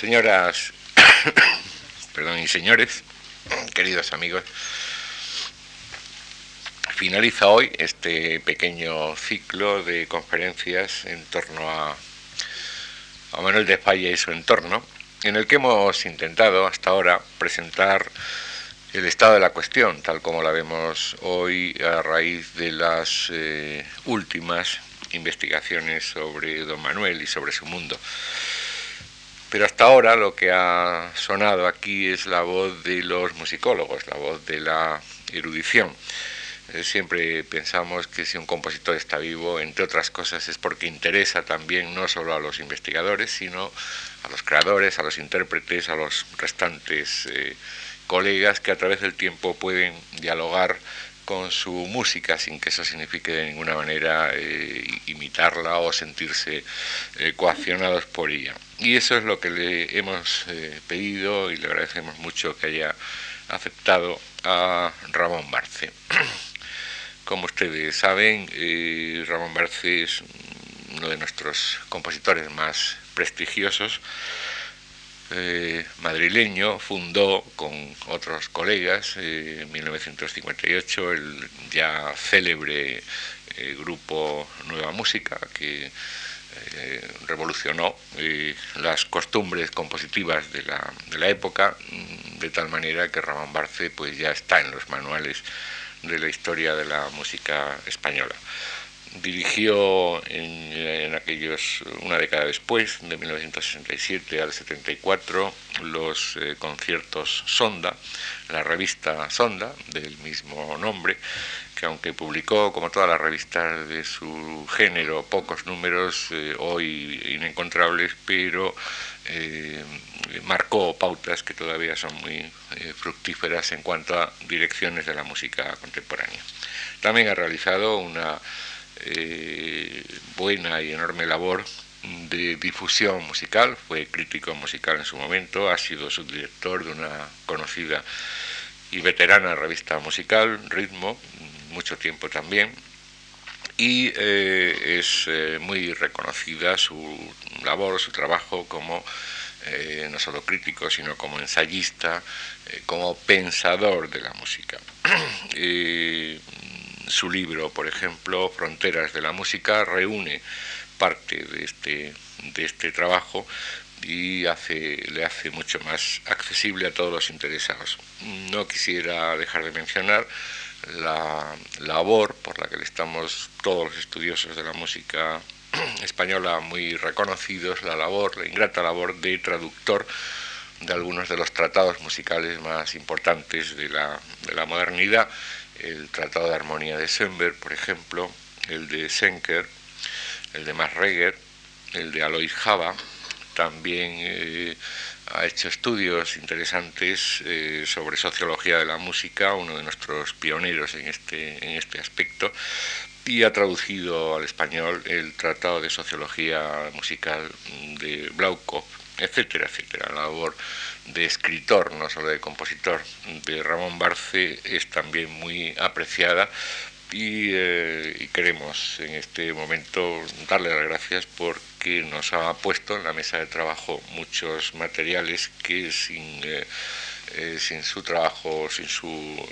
Señoras, perdón, y señores, queridos amigos, finaliza hoy este pequeño ciclo de conferencias en torno a, a Manuel de Falla y su entorno, en el que hemos intentado hasta ahora presentar el estado de la cuestión, tal como la vemos hoy a raíz de las eh, últimas investigaciones sobre don Manuel y sobre su mundo. Pero hasta ahora lo que ha sonado aquí es la voz de los musicólogos, la voz de la erudición. Eh, siempre pensamos que si un compositor está vivo, entre otras cosas, es porque interesa también no solo a los investigadores, sino a los creadores, a los intérpretes, a los restantes eh, colegas que a través del tiempo pueden dialogar con su música sin que eso signifique de ninguna manera eh, imitarla o sentirse eh, coaccionados por ella. Y eso es lo que le hemos eh, pedido y le agradecemos mucho que haya aceptado a Ramón Barce. Como ustedes saben, Ramón Barce es uno de nuestros compositores más prestigiosos eh, madrileño fundó con otros colegas eh, en 1958 el ya célebre eh, grupo Nueva Música que revolucionó las costumbres compositivas de la, de la, época mm, de tal manera que Ramón Barce pues ya está en los manuales de la historia de la música española dirigió en, aquellos, una década después, de 1967 al 74, los eh, conciertos Sonda, la revista Sonda, del mismo nombre, que aunque publicó, como todas las revistas de su género, pocos números, eh, hoy inencontrables, pero eh, marcó pautas que todavía son muy fructíferas en cuanto a direcciones de la música contemporánea. También ha realizado una eh, buena y enorme labor de difusión musical, fue crítico musical en su momento, ha sido subdirector de una conocida y veterana revista musical, Ritmo, mucho tiempo también, y eh, es eh, muy reconocida su labor, su trabajo como no solo crítico, sino como ensayista, como pensador de la música. su libro, por ejemplo, Fronteras de la Música, reúne parte de este, de este trabajo y hace, le hace mucho más accesible a todos los interesados. No quisiera dejar de mencionar la labor por la que estamos todos los estudiosos de la música española muy reconocidos, la labor, la ingrata labor de traductor de algunos de los tratados musicales más importantes de la, de la modernidad el Tratado de Armonía de Sember, por ejemplo, el de Senker, el de Reger, el de Alois Java, también eh, ha hecho estudios interesantes eh, sobre sociología de la música, uno de nuestros pioneros en este, en este aspecto, y ha traducido al español el Tratado de Sociología Musical de Blaukov, etcétera, etcétera. La labor de escritor, no solo de compositor, de Ramón Barce es también muy apreciada eh, y, queremos en este momento darle las gracias porque nos ha puesto en la mesa de trabajo muchos materiales que sin, eh, eh, sin su trabajo, sin su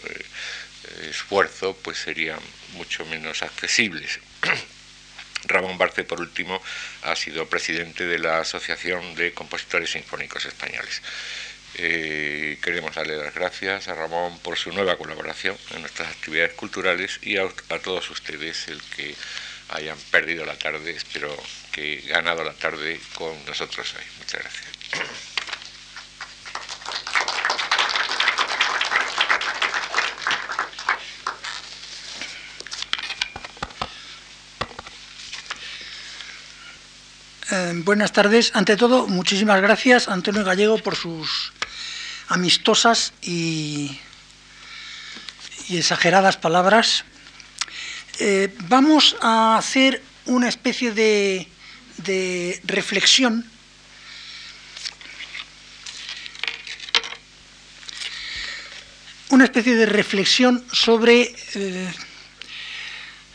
esfuerzo, pues serían mucho menos accesibles. Ramón Barce, por último, ha sido presidente de la Asociación de Compositores Sinfónicos Españoles. Eh, queremos darle las gracias a Ramón por su nueva colaboración en nuestras actividades culturales y a, todos ustedes el que hayan perdido la tarde, espero que ganado la tarde con nosotros hoy. Muchas gracias. Eh, buenas tardes. Ante todo, muchísimas gracias Antonio Gallego por sus amistosas y, exageradas palabras, eh, vamos a hacer una especie de, reflexión. Una especie de reflexión sobre eh,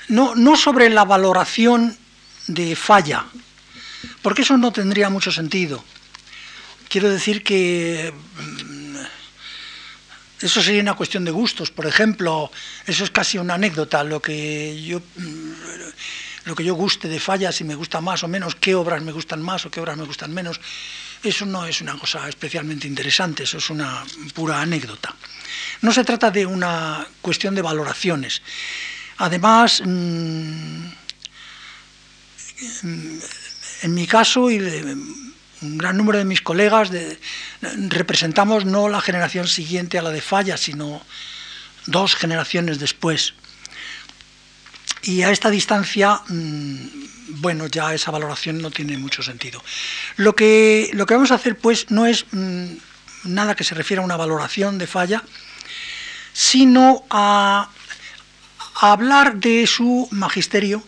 no, no sobre la valoración de falla, porque eso no tendría mucho sentido. Quiero decir que eso sería una cuestión de gustos. Por ejemplo, eso es casi una anécdota. Lo que yo mm, lo que yo guste de fallas, si me gusta más o menos, qué obras me gustan más o qué obras me gustan menos, eso no es una cosa especialmente interesante, eso es una pura anécdota. No se trata de una cuestión de valoraciones. Además, mm, en mi caso y un gran número de mis colegas representamos no la generación siguiente a la de Falla, sino dos generaciones después. Y a esta distancia, mm, bueno, ya esa valoración no tiene mucho sentido. Lo que, lo que vamos a hacer, pues, no es mm, nada que se refiera a una valoración de falla, sino a, hablar de su magisterio,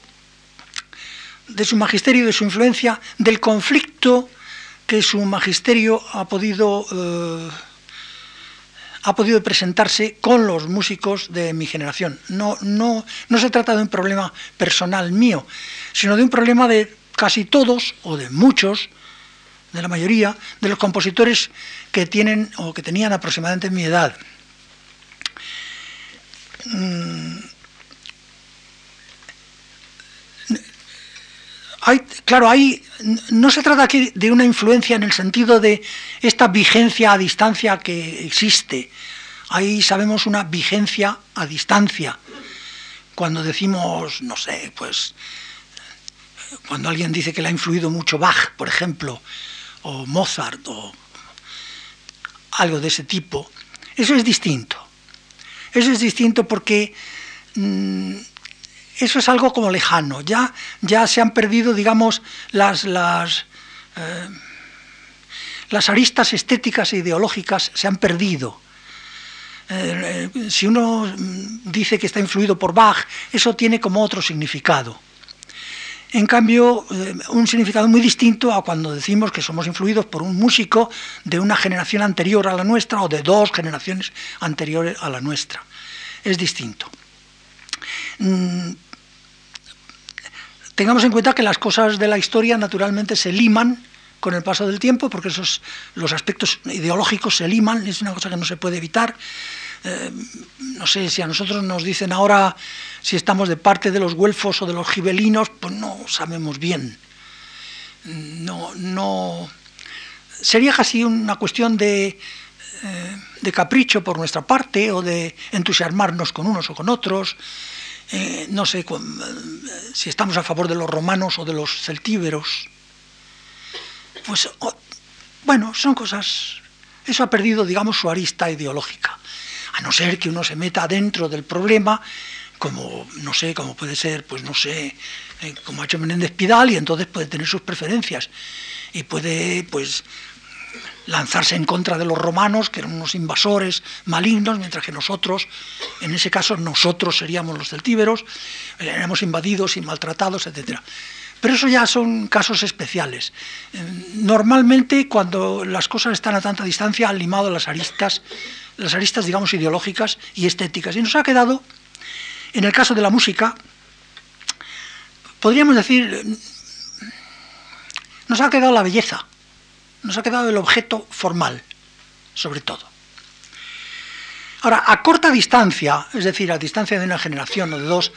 de su magisterio, de su influencia, del conflicto que su magisterio ha podido... Eh, ha podido presentarse con los músicos de mi generación. No, no, no se trata de un problema personal mío, sino de un problema de casi todos, o de muchos, de la mayoría, de los compositores que tienen o que tenían aproximadamente mi edad. Mm. Claro, hay, no se trata aquí de una influencia en el sentido de esta vigencia a distancia que existe. Ahí sabemos una vigencia a distancia. Cuando decimos, no sé, pues, cuando alguien dice que le ha influido mucho Bach, por ejemplo, o Mozart, o algo de ese tipo, eso es distinto. Eso es distinto porque mm, eso es algo como lejano. Ya, ya se han perdido, digamos, las, las, eh, las aristas estéticas e ideológicas se han perdido. Eh, eh, si uno dice que está influido por Bach, eso tiene como otro significado. En cambio, un significado muy distinto a cuando decimos que somos influidos por un músico de una generación anterior a la nuestra o de dos generaciones anteriores a la nuestra. Es distinto. Mm, tengamos en cuenta que las cosas de la historia naturalmente se liman con el paso del tiempo, porque esos, los aspectos ideológicos se liman, es una cosa que no se puede evitar. Eh, no sé, si a nosotros nos dicen ahora si estamos de parte de los güelfos o de los gibelinos, pues no sabemos bien. No, no. Sería casi una cuestión de, eh, de capricho por nuestra parte o de entusiasmarnos con unos o con otros. Eh, no sé si estamos a favor de los romanos o de los celtíberos. Pues, bueno, son cosas... Eso ha perdido, digamos, su arista ideológica. A no ser que uno se meta dentro del problema, como, no sé, como puede ser, pues no sé, eh, como ha hecho Menéndez Pidal, y entonces puede tener sus preferencias. Y puede, pues, lanzarse en contra de los romanos, que eran unos invasores malignos, mientras que nosotros, en ese caso nosotros seríamos los celtíberos, éramos invadidos y maltratados, etc. Pero eso ya son casos especiales. Eh, normalmente cuando las cosas están a tanta distancia han limado las aristas, las aristas digamos ideológicas y estéticas. Y nos ha quedado, en el caso de la música, podríamos decir, nos ha quedado la belleza nos ha quedado el objeto formal, sobre todo. Ahora, a corta distancia, es decir, a distancia de una generación o de dos,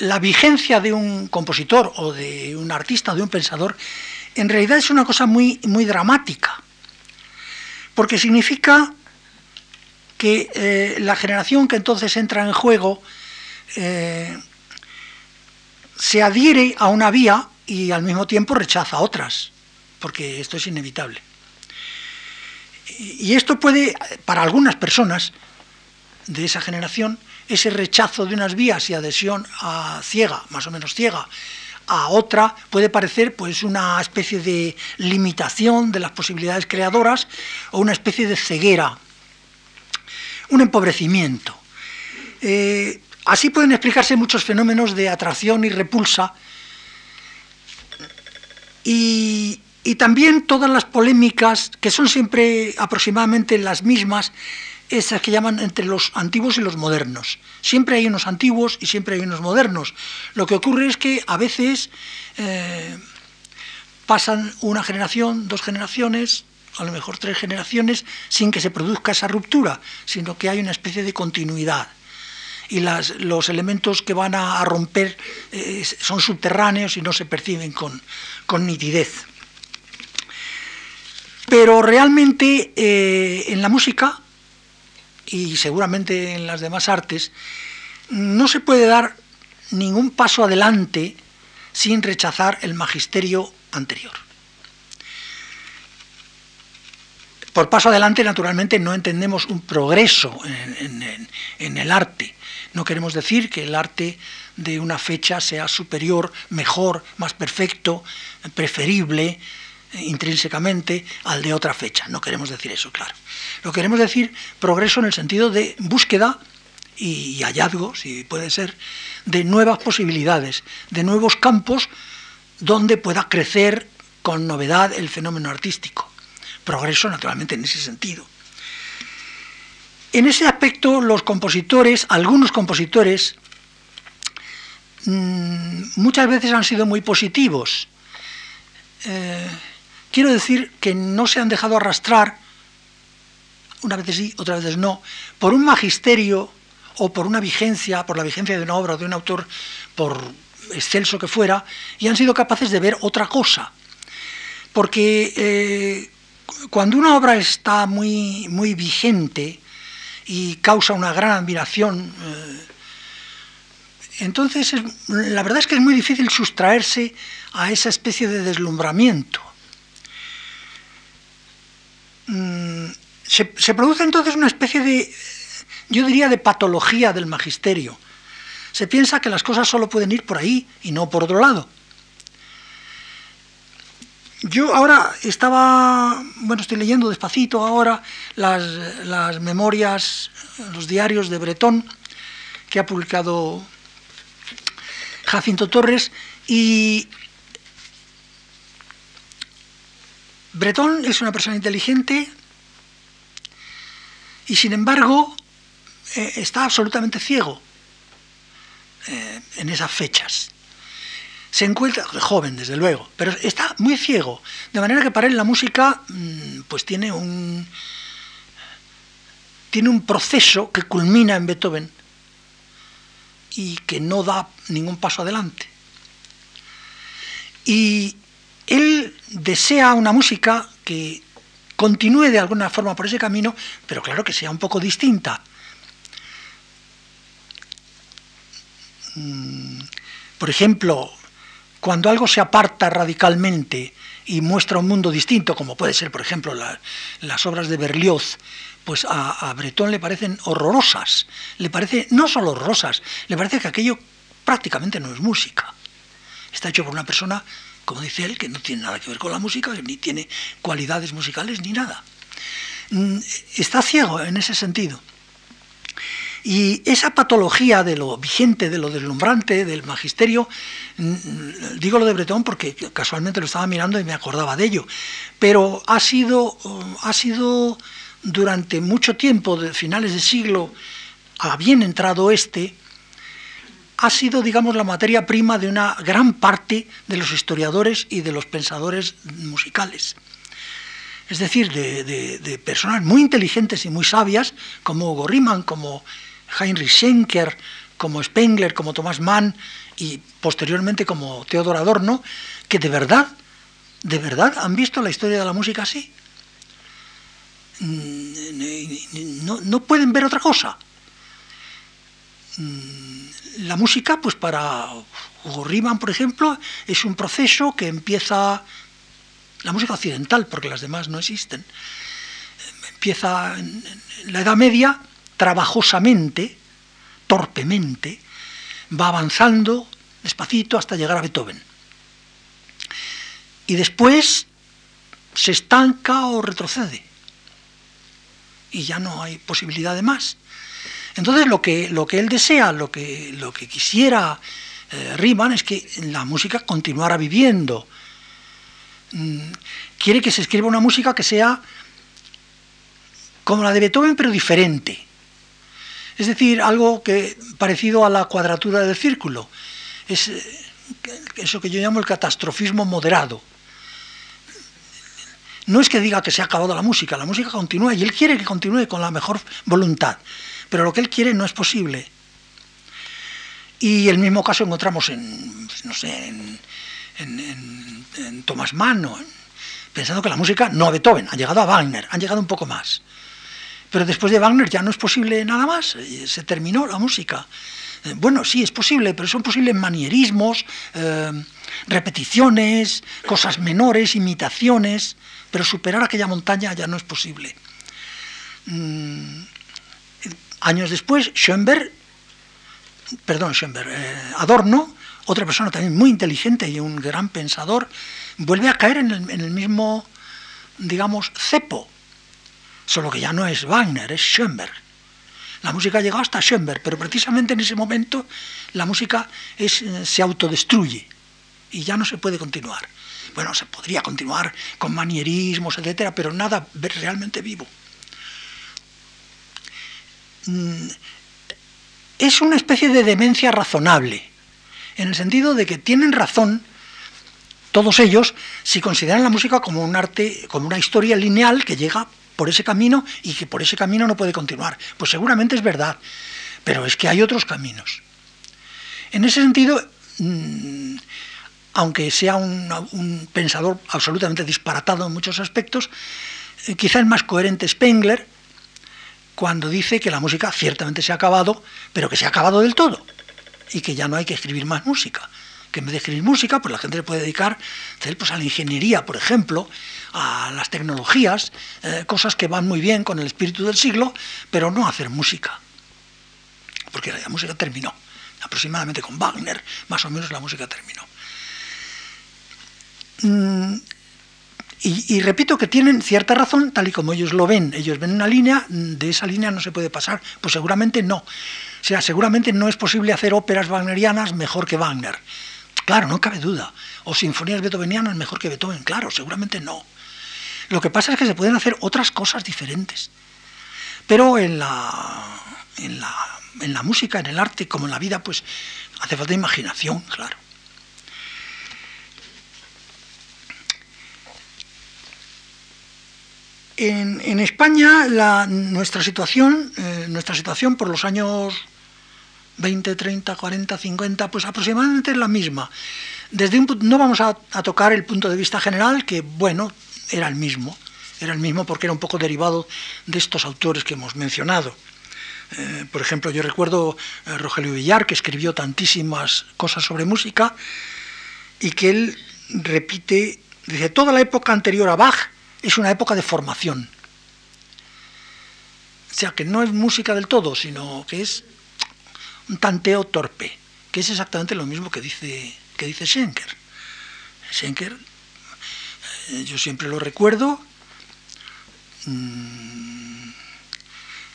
la vigencia de un compositor o de un artista o de un pensador, en realidad es una cosa muy, muy dramática, porque significa que eh, la generación que entonces entra en juego eh, se adhiere a una vía y al mismo tiempo rechaza otras porque esto es inevitable. Y esto puede, para algunas personas de esa generación, ese rechazo de unas vías y adhesión a ciega, más o menos ciega, a otra puede parecer pues una especie de limitación de las posibilidades creadoras o una especie de ceguera, un empobrecimiento. Eh, así pueden explicarse muchos fenómenos de atracción y repulsa y, y también todas las polémicas, que son siempre aproximadamente las mismas, esas que llaman entre los antiguos y los modernos. Siempre hay unos antiguos y siempre hay unos modernos. Lo que ocurre es que a veces eh, pasan una generación, dos generaciones, a lo mejor tres generaciones sin que se produzca esa ruptura, sino que hay una especie de continuidad. Y los elementos que van a, romper eh, son subterráneos y no se perciben con, nitidez. Pero realmente eh, en la música, y seguramente en las demás artes, no se puede dar ningún paso adelante sin rechazar el magisterio anterior. Por paso adelante, naturalmente, no entendemos un progreso en, el arte. No queremos decir que el arte de una fecha sea superior, mejor, más perfecto, preferible intrínsecamente al de otra fecha. No queremos decir eso, claro. Lo queremos decir progreso en el sentido de búsqueda y hallazgo, si puede ser, de nuevas posibilidades, de nuevos campos donde pueda crecer con novedad el fenómeno artístico progreso naturalmente en ese sentido. En ese aspecto los compositores, algunos compositores, mm, muchas veces han sido muy positivos. Eh, quiero decir que no se han dejado arrastrar, una vez sí, otras veces no, por un magisterio o por una vigencia, por la vigencia de una obra o de un autor, por excelso que fuera, y han sido capaces de ver otra cosa. Porque eh, cuando una obra está muy, muy vigente y causa una gran admiración, eh, entonces la verdad es que es muy difícil sustraerse a esa especie de deslumbramiento. Mm, se, se, produce entonces una especie de, yo diría, de patología del magisterio. Se piensa que las cosas solo pueden ir por ahí y no por otro lado. Yo ahora estaba, bueno, estoy leyendo despacito ahora las, memorias, los diarios de Bretón que ha publicado Jacinto Torres y Bretón es una persona inteligente y sin embargo eh, está absolutamente ciego eh, en esas fechas se encuentra, joven desde luego, pero está muy ciego, de manera que para él la música mm, pues tiene un, tiene un proceso que culmina en Beethoven y que no da ningún paso adelante. Y él desea una música que continúe de alguna forma por ese camino, pero claro que sea un poco distinta. Mm, por ejemplo, cuando algo se aparta radicalmente y muestra un mundo distinto, como puede ser, por ejemplo, las obras de Berlioz, pues a, a, Breton le parecen horrorosas. Le parece, no solo horrorosas, le parece que aquello prácticamente no es música. Está hecho por una persona, como dice él, que no tiene nada que ver con la música, ni tiene cualidades musicales ni nada. Mm, está ciego en ese sentido. Y esa patología de lo vigente, de lo deslumbrante, del magisterio, mm, digo lo de Bretón porque casualmente lo estaba mirando y me acordaba de ello, pero ha sido, ha sido durante mucho tiempo, de finales de siglo, a bien entrado este, ha sido, digamos, la materia prima de una gran parte de los historiadores y de los pensadores musicales. Es decir, de, personas muy inteligentes y muy sabias, como Hugo Riemann, como Heinrich Schenker, como Spengler, como Thomas Mann y posteriormente como Theodor Adorno, que de verdad, de verdad han visto la historia de la música así. Mm, no, pueden ver otra cosa. La música, pues para Hugo Riemann, por ejemplo, es un proceso que empieza, la música occidental, porque las demás no existen, empieza en la Edad Media, trabajosamente, torpemente, va avanzando despacito hasta llegar a Beethoven. Y después se estanca o retrocede. Y ya no hay posibilidad de más. Entonces lo que, lo que él desea, lo que, lo que quisiera eh, Riemann es que la música continuara viviendo. Mm, quiere que se escriba una música que sea como la de Beethoven, pero diferente. Es decir, algo que parecido a la cuadratura del círculo. Es eh, eso que yo llamo el catastrofismo moderado. no es que diga que se ha acabado la música, la música continúa y él quiere que continúe con la mejor voluntad, pero lo que él quiere no es posible. Y el mismo caso encontramos en, no sé, Thomas Mann, pensando que la música, no a Beethoven, ha llegado a Wagner, han llegado un poco más. Pero después de Wagner ya no es posible nada más, eh, se terminó la música. Eh, bueno, sí, es posible, pero son posibles manierismos, eh, repeticiones, cosas menores, imitaciones, pero superar aquella montaña ya no es posible. Mm, años después, Schoenberg, perdón, Schoenberg, eh, Adorno, otra persona también muy inteligente y un gran pensador, vuelve a caer en el, mismo, digamos, cepo, solo que ya no es Wagner, es Schoenberg. La música ha llegado hasta Schoenberg, pero precisamente en ese momento la música eh, se autodestruye y ya no se puede continuar. Bueno, se podría continuar con manierismos, etcétera, pero nada realmente vivo. Mm, es una especie de demencia razonable, en el sentido de que tienen razón todos ellos si consideran la música como un arte, como una historia lineal que llega por ese camino y que por ese camino no puede continuar. Pues seguramente es verdad, pero es que hay otros caminos. En ese sentido, mm, aunque sea un, pensador absolutamente disparatado en muchos aspectos, eh, quizá es más coherente Spengler cuando dice que la música ciertamente se ha acabado, pero que se ha acabado del todo y que ya no hay que escribir más música que en vez de escribir música, pues la gente le puede dedicar pues, a la ingeniería, por ejemplo, a las tecnologías, eh, cosas que van muy bien con el espíritu del siglo, pero no hacer música. Porque la música terminó. Aproximadamente con Wagner, más o menos la música terminó. Mm, y, repito que tienen cierta razón, tal y como ellos lo ven. Ellos ven una línea, de esa línea no se puede pasar. Pues seguramente no. O sea, seguramente no es posible hacer óperas wagnerianas mejor que Wagner. Claro, no cabe duda. O sinfonías beethovenianas mejor que Beethoven, claro, seguramente no. Lo que pasa es que se pueden hacer otras cosas diferentes. Pero en la música, en el arte, como en la vida, pues hace falta imaginación, claro. En, España nuestra situación, eh, nuestra situación por los años 20, 30, 40, 50, pues aproximadamente es la misma. Desde un, no vamos a, tocar el punto de vista general, que bueno, era el mismo, era el mismo porque era un poco derivado de estos autores que hemos mencionado. Eh, por ejemplo, yo recuerdo a Rogelio Villar, que escribió tantísimas cosas sobre música, y que él repite, dice, toda la época anterior a Bach es una época de formación. O sea, que no es música del todo, sino que es un tanteo torpe, que es exactamente lo mismo que dice, que dice Schenker. Schenker, eh, yo siempre lo recuerdo, mm,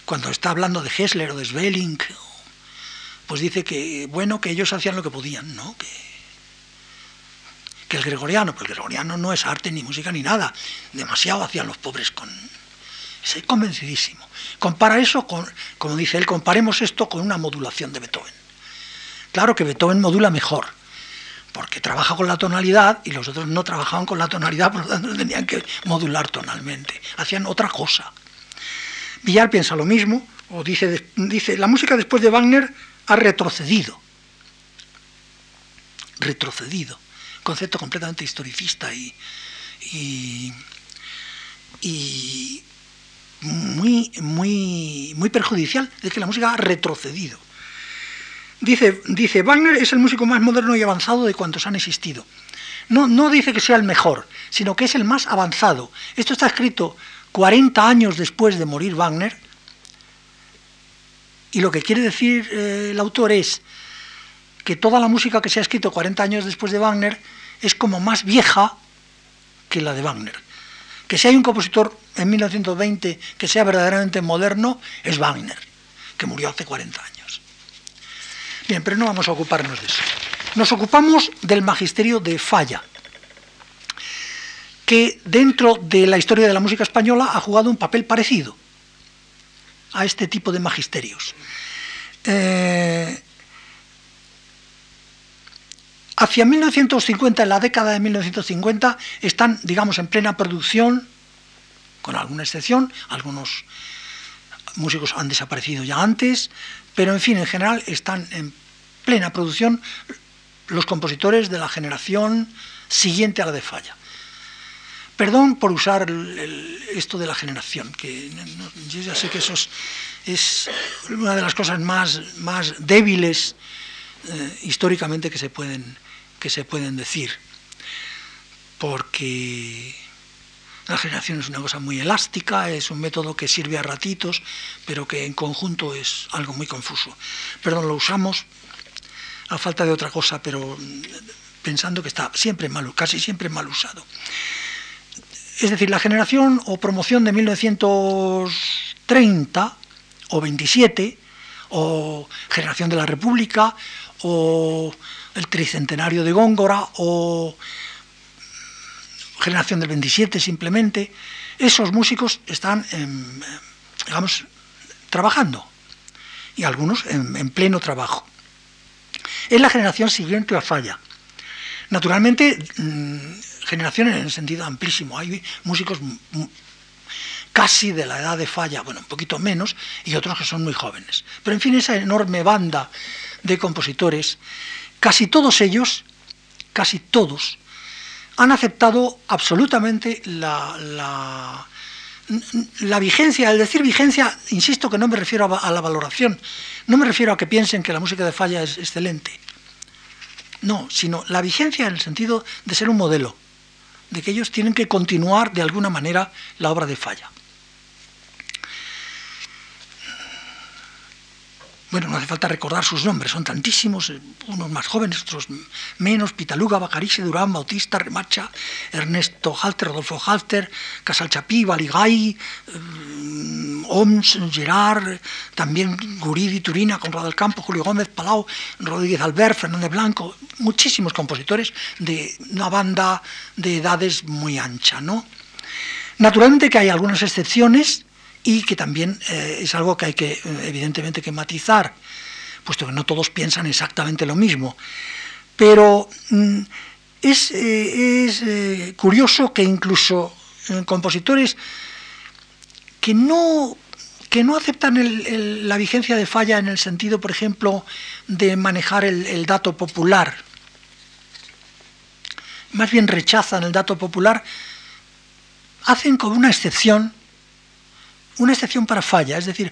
cuando está hablando de Hessler o de Svelling, pues dice que, bueno, que ellos hacían lo que podían, ¿no? Que, que el gregoriano, pues el gregoriano no es arte ni música ni nada, demasiado hacían los pobres con... Estoy convencidísimo. Compara eso con, como dice él, comparemos esto con una modulación de Beethoven. Claro que Beethoven modula mejor, porque trabaja con la tonalidad y los otros no trabajaban con la tonalidad, por lo tanto tenían que modular tonalmente, hacían otra cosa. Villar piensa lo mismo, o dice, dice la música después de Wagner ha retrocedido. Retrocedido. Concepto completamente historicista y, y muy, muy, muy perjudicial, es que la música ha retrocedido. Dice, dice, Wagner es el músico más moderno y avanzado de cuantos han existido. No, no dice que sea el mejor, sino que es el más avanzado. Esto está escrito 40 años después de morir Wagner, y lo que quiere decir eh, el autor es que toda la música que se ha escrito 40 años después de Wagner es como más vieja que la de Wagner que si hay un compositor en 1920 que sea verdaderamente moderno, es Wagner, que murió hace 40 años. Bien, pero no vamos a ocuparnos de eso. Nos ocupamos del magisterio de Falla, que dentro de la historia de la música española ha jugado un papel parecido a este tipo de magisterios. Eh, hacia 1950, en la década de 1950, están, digamos, en plena producción con alguna excepción, algunos músicos han desaparecido ya antes, pero en fin, en general están en plena producción los compositores de la generación siguiente a la de Falla. Perdón por usar esto de la generación, que yo ya sé que eso es, una de las cosas más, más débiles eh, históricamente que se, pueden, que se pueden decir, porque la generación es una cosa muy elástica, es un método que sirve a ratitos, pero que en conjunto es algo muy confuso. Perdón, lo usamos a falta de otra cosa, pero pensando que está siempre mal, casi siempre mal usado. Es decir, la generación o promoción de 1930 o 27, o generación de la República, o el tricentenario de Góngora, o generación del 27 simplemente, esos músicos están, digamos, trabajando, y algunos en, pleno trabajo. Es la generación siguiente a Falla. Naturalmente, mm, generación en el sentido amplísimo. Hay músicos casi de la edad de Falla, bueno, un poquito menos, y otros que son muy jóvenes. Pero en fin, esa enorme banda de compositores, casi todos ellos, casi todos, han aceptado absolutamente la, vigencia. Al decir vigencia, insisto que no me refiero a, la valoración, no me refiero a que piensen que la música de Falla es excelente. No, sino la vigencia en el sentido de ser un modelo, de que ellos tienen que continuar de alguna manera la obra de Falla. Bueno, no hace falta recordar sus nombres, son tantísimos, eh, unos más jóvenes, otros menos, Pitaluga, Bacarice, Durán, Bautista, Remacha, Ernesto Halter, Rodolfo Halter, Casalchapí, Baligay, eh, Oms, Gerard, también Guridi, Turina, Conrado del Campo, Julio Gómez, Palau, Rodríguez Albert, Fernández Blanco, muchísimos compositores de una banda de edades muy ancha, ¿no? Naturalmente que hay algunas excepciones, y que también eh, es algo que hay que, eh, evidentemente, que matizar, puesto que no todos piensan exactamente lo mismo. Pero mm, es, eh, curioso que incluso compositores que no, que no aceptan la vigencia de falla en el sentido, por ejemplo, de manejar el dato popular, más bien rechazan el dato popular, hacen como una excepción una excepción para falla, es decir,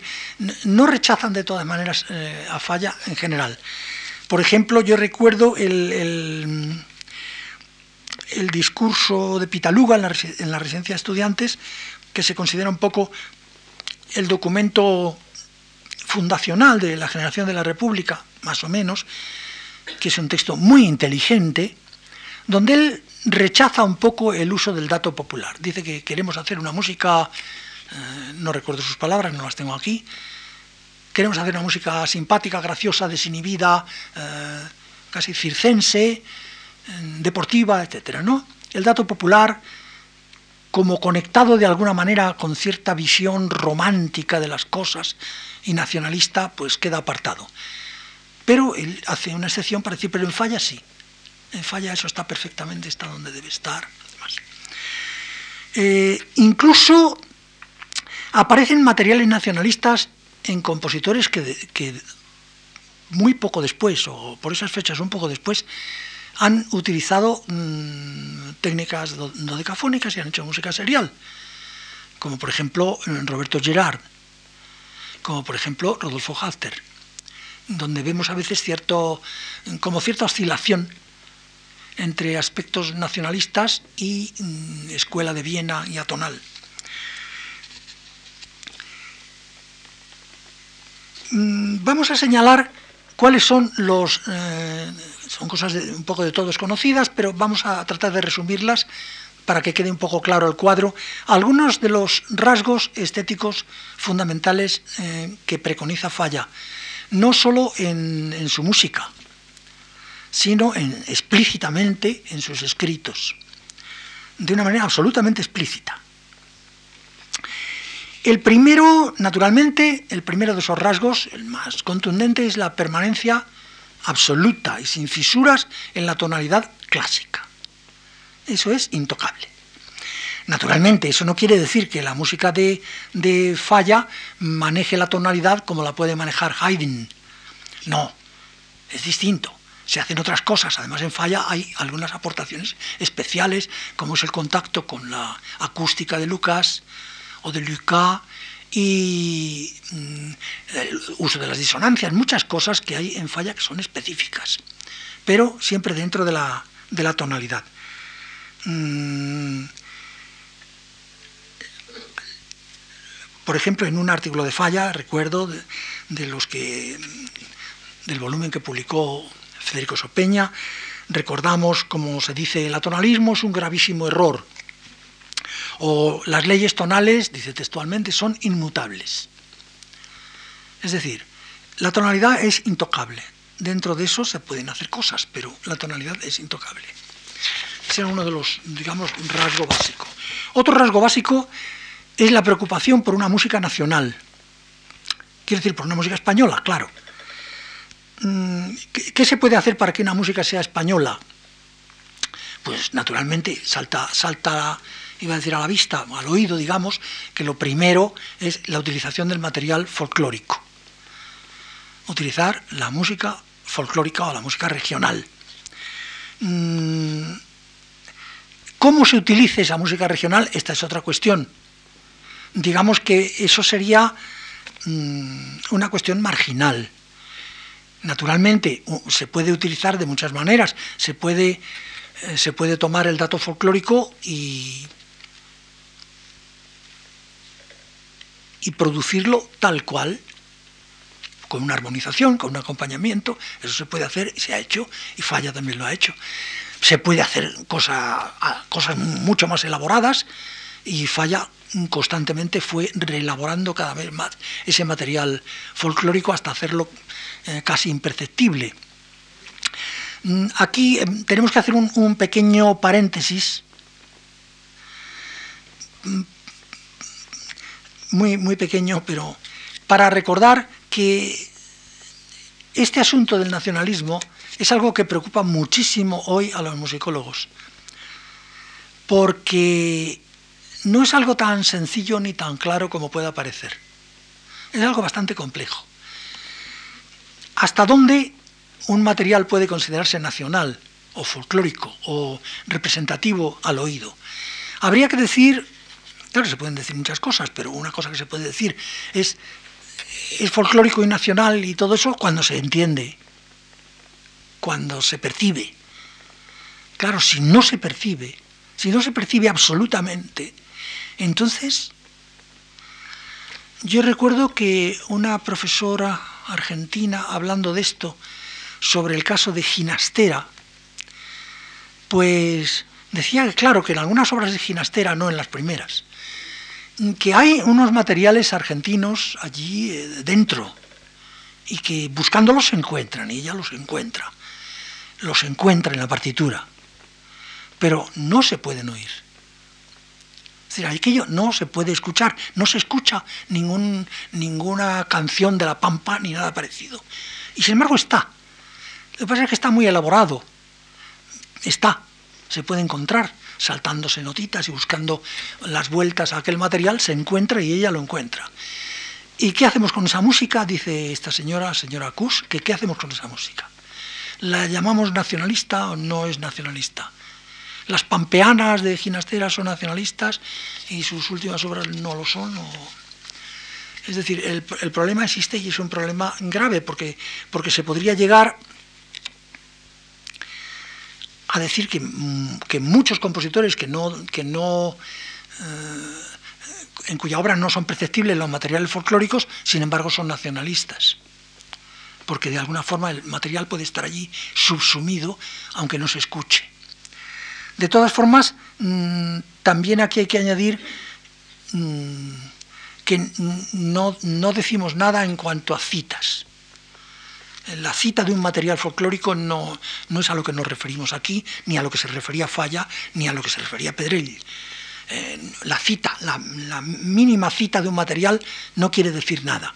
no rechazan de todas maneras eh, a falla en general. Por ejemplo, yo recuerdo el, el, discurso de Pitaluga en la, en la residencia de estudiantes, que se considera un poco el documento fundacional de la generación de la República, más o menos, que es un texto muy inteligente, donde él rechaza un poco el uso del dato popular. Dice que queremos hacer una música eh, no recuerdo sus palabras, no las tengo aquí. Queremos hacer una música simpática, graciosa, desinhibida, eh, casi circense, eh, deportiva, etc. ¿no? El dato popular, como conectado de alguna manera con cierta visión romántica de las cosas y nacionalista, pues queda apartado. Pero él hace una excepción para decir, pero en falla sí. En falla eso está perfectamente, está donde debe estar. incluso Aparecen materiales nacionalistas en compositores que, muy poco después, o por esas fechas un poco después, han utilizado mm, técnicas dodecafónicas y han hecho música serial, como por ejemplo Roberto Gerard, como por ejemplo Rodolfo Halter, donde vemos a veces cierto, como cierta oscilación entre aspectos nacionalistas y mm, escuela de Viena y atonal. Vamos a señalar cuáles son los... Eh, son cosas un poco de todos conocidas, pero vamos a tratar de resumirlas para que quede un poco claro el cuadro, algunos de los rasgos estéticos fundamentales eh, que preconiza Falla, no solo en, su música, sino en, explícitamente en sus escritos, de una manera absolutamente explícita. El primero, naturalmente, el primero de esos rasgos, el más contundente, es la permanencia absoluta y sin fisuras en la tonalidad clásica. Eso es intocable. Naturalmente, eso no quiere decir que la música de, de Falla maneje la tonalidad como la puede manejar Haydn. No, es distinto. Se hacen otras cosas. Además, en Falla hay algunas aportaciones especiales, como es el contacto con la acústica de Lucas o de Lucas y mm, el uso de las disonancias, muchas cosas que hay en Falla que son específicas, pero siempre dentro de la, de la tonalidad. Mm, por ejemplo, en un artículo de Falla, recuerdo de, los que del volumen que publicó Federico Sopeña, recordamos, como se dice, el atonalismo es un gravísimo error o las leyes tonales, dice textualmente, son inmutables. Es decir, la tonalidad es intocable. Dentro de eso se pueden hacer cosas, pero la tonalidad es intocable. Ese es uno de los, digamos, rasgos básicos. Otro rasgo básico es la preocupación por una música nacional. Quiere decir, por una música española, claro. Mm, ¿Qué, se puede hacer para que una música sea española? Pues naturalmente salta, salta iba a decir a la vista, al oído, digamos, que lo primero es la utilización del material folclórico. Utilizar la música folclórica o la música regional. Mm, ¿Cómo se utilice esa música regional? Esta es otra cuestión. Digamos que eso sería mm, una cuestión marginal. Naturalmente, se puede utilizar de muchas maneras. Se puede, eh, se puede tomar el dato folclórico y y producirlo tal cual, con una armonización, con un acompañamiento, eso se puede hacer y se ha hecho, y Falla también lo ha hecho. Se puede hacer cosa, cosas mucho más elaboradas y Falla constantemente fue reelaborando cada vez más ese material folclórico hasta hacerlo eh, casi imperceptible. Mm, aquí em, tenemos que hacer un pequeño paréntesis muy, muy pequeño, pero para recordar que este asunto del nacionalismo es algo que preocupa muchísimo hoy a los musicólogos, porque no es algo tan sencillo ni tan claro como pueda parecer. Es algo bastante complejo. ¿Hasta dónde un material puede considerarse nacional o folclórico o representativo al oído? Habría que decir Claro, se pueden decir muchas cosas, pero una cosa que se puede decir es, es folclórico y nacional y todo eso cuando se entiende, cuando se percibe. Claro, si no se percibe, si no se percibe absolutamente, entonces yo recuerdo que una profesora argentina, hablando de esto, sobre el caso de Ginastera, pues decía claro, que en algunas obras de Ginastera, no en las primeras, que hay unos materiales argentinos allí eh, dentro y que buscándolos se encuentran, y ella los encuentra, los encuentra en la partitura, pero no se pueden oír. Es decir, aquello no se puede escuchar, no se escucha ningún, ninguna canción de la Pampa ni nada parecido. Y sin embargo está. Lo que pasa es que está muy elaborado. Está, se puede encontrar saltándose notitas y buscando las vueltas a aquel material, se encuentra y ella lo encuentra. ¿Y qué hacemos con esa música? Dice esta señora, señora Cus, que qué hacemos con esa música. ¿La llamamos nacionalista o no es nacionalista? Las pampeanas de Ginastera son nacionalistas y sus últimas obras no lo son. Es decir, el, el, problema existe y es un problema grave porque, porque se podría llegar a decir que, mm, que muchos compositores que no, que no eh, en cuya obra no son perceptibles los materiales folclóricos, sin embargo son nacionalistas. Porque de alguna forma el material puede estar allí subsumido, aunque no se escuche. De todas formas, mm, también aquí hay que añadir mm, que no, no decimos nada en cuanto a citas la cita de un material folclórico no, no, es a lo que nos referimos aquí, ni a lo que se refería Falla, ni a lo que se refería Pedrell. La cita, la, mínima cita de un material no quiere decir nada.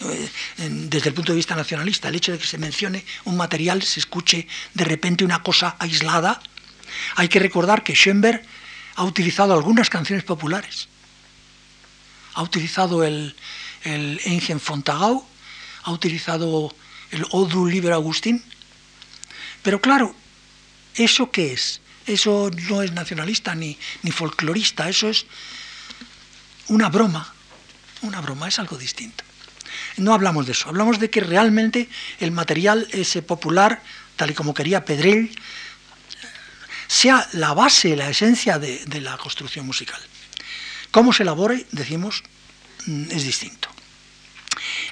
Eh, desde el punto de vista nacionalista, el hecho de que se mencione un material, se escuche de repente una cosa aislada, hay que recordar que Schoenberg ha utilizado algunas canciones populares. Ha utilizado el, el Engen Fontagau, ha utilizado el Odu Liber Agustín. Pero claro, ¿eso qué es? Eso no es nacionalista ni, ni folclorista, eso es una broma. Una broma, es algo distinto. No hablamos de eso, hablamos de que realmente el material ese popular, tal y como quería Pedrell, sea la base, la esencia de, la construcción musical. Cómo se elabore, decimos, mm, es distinto.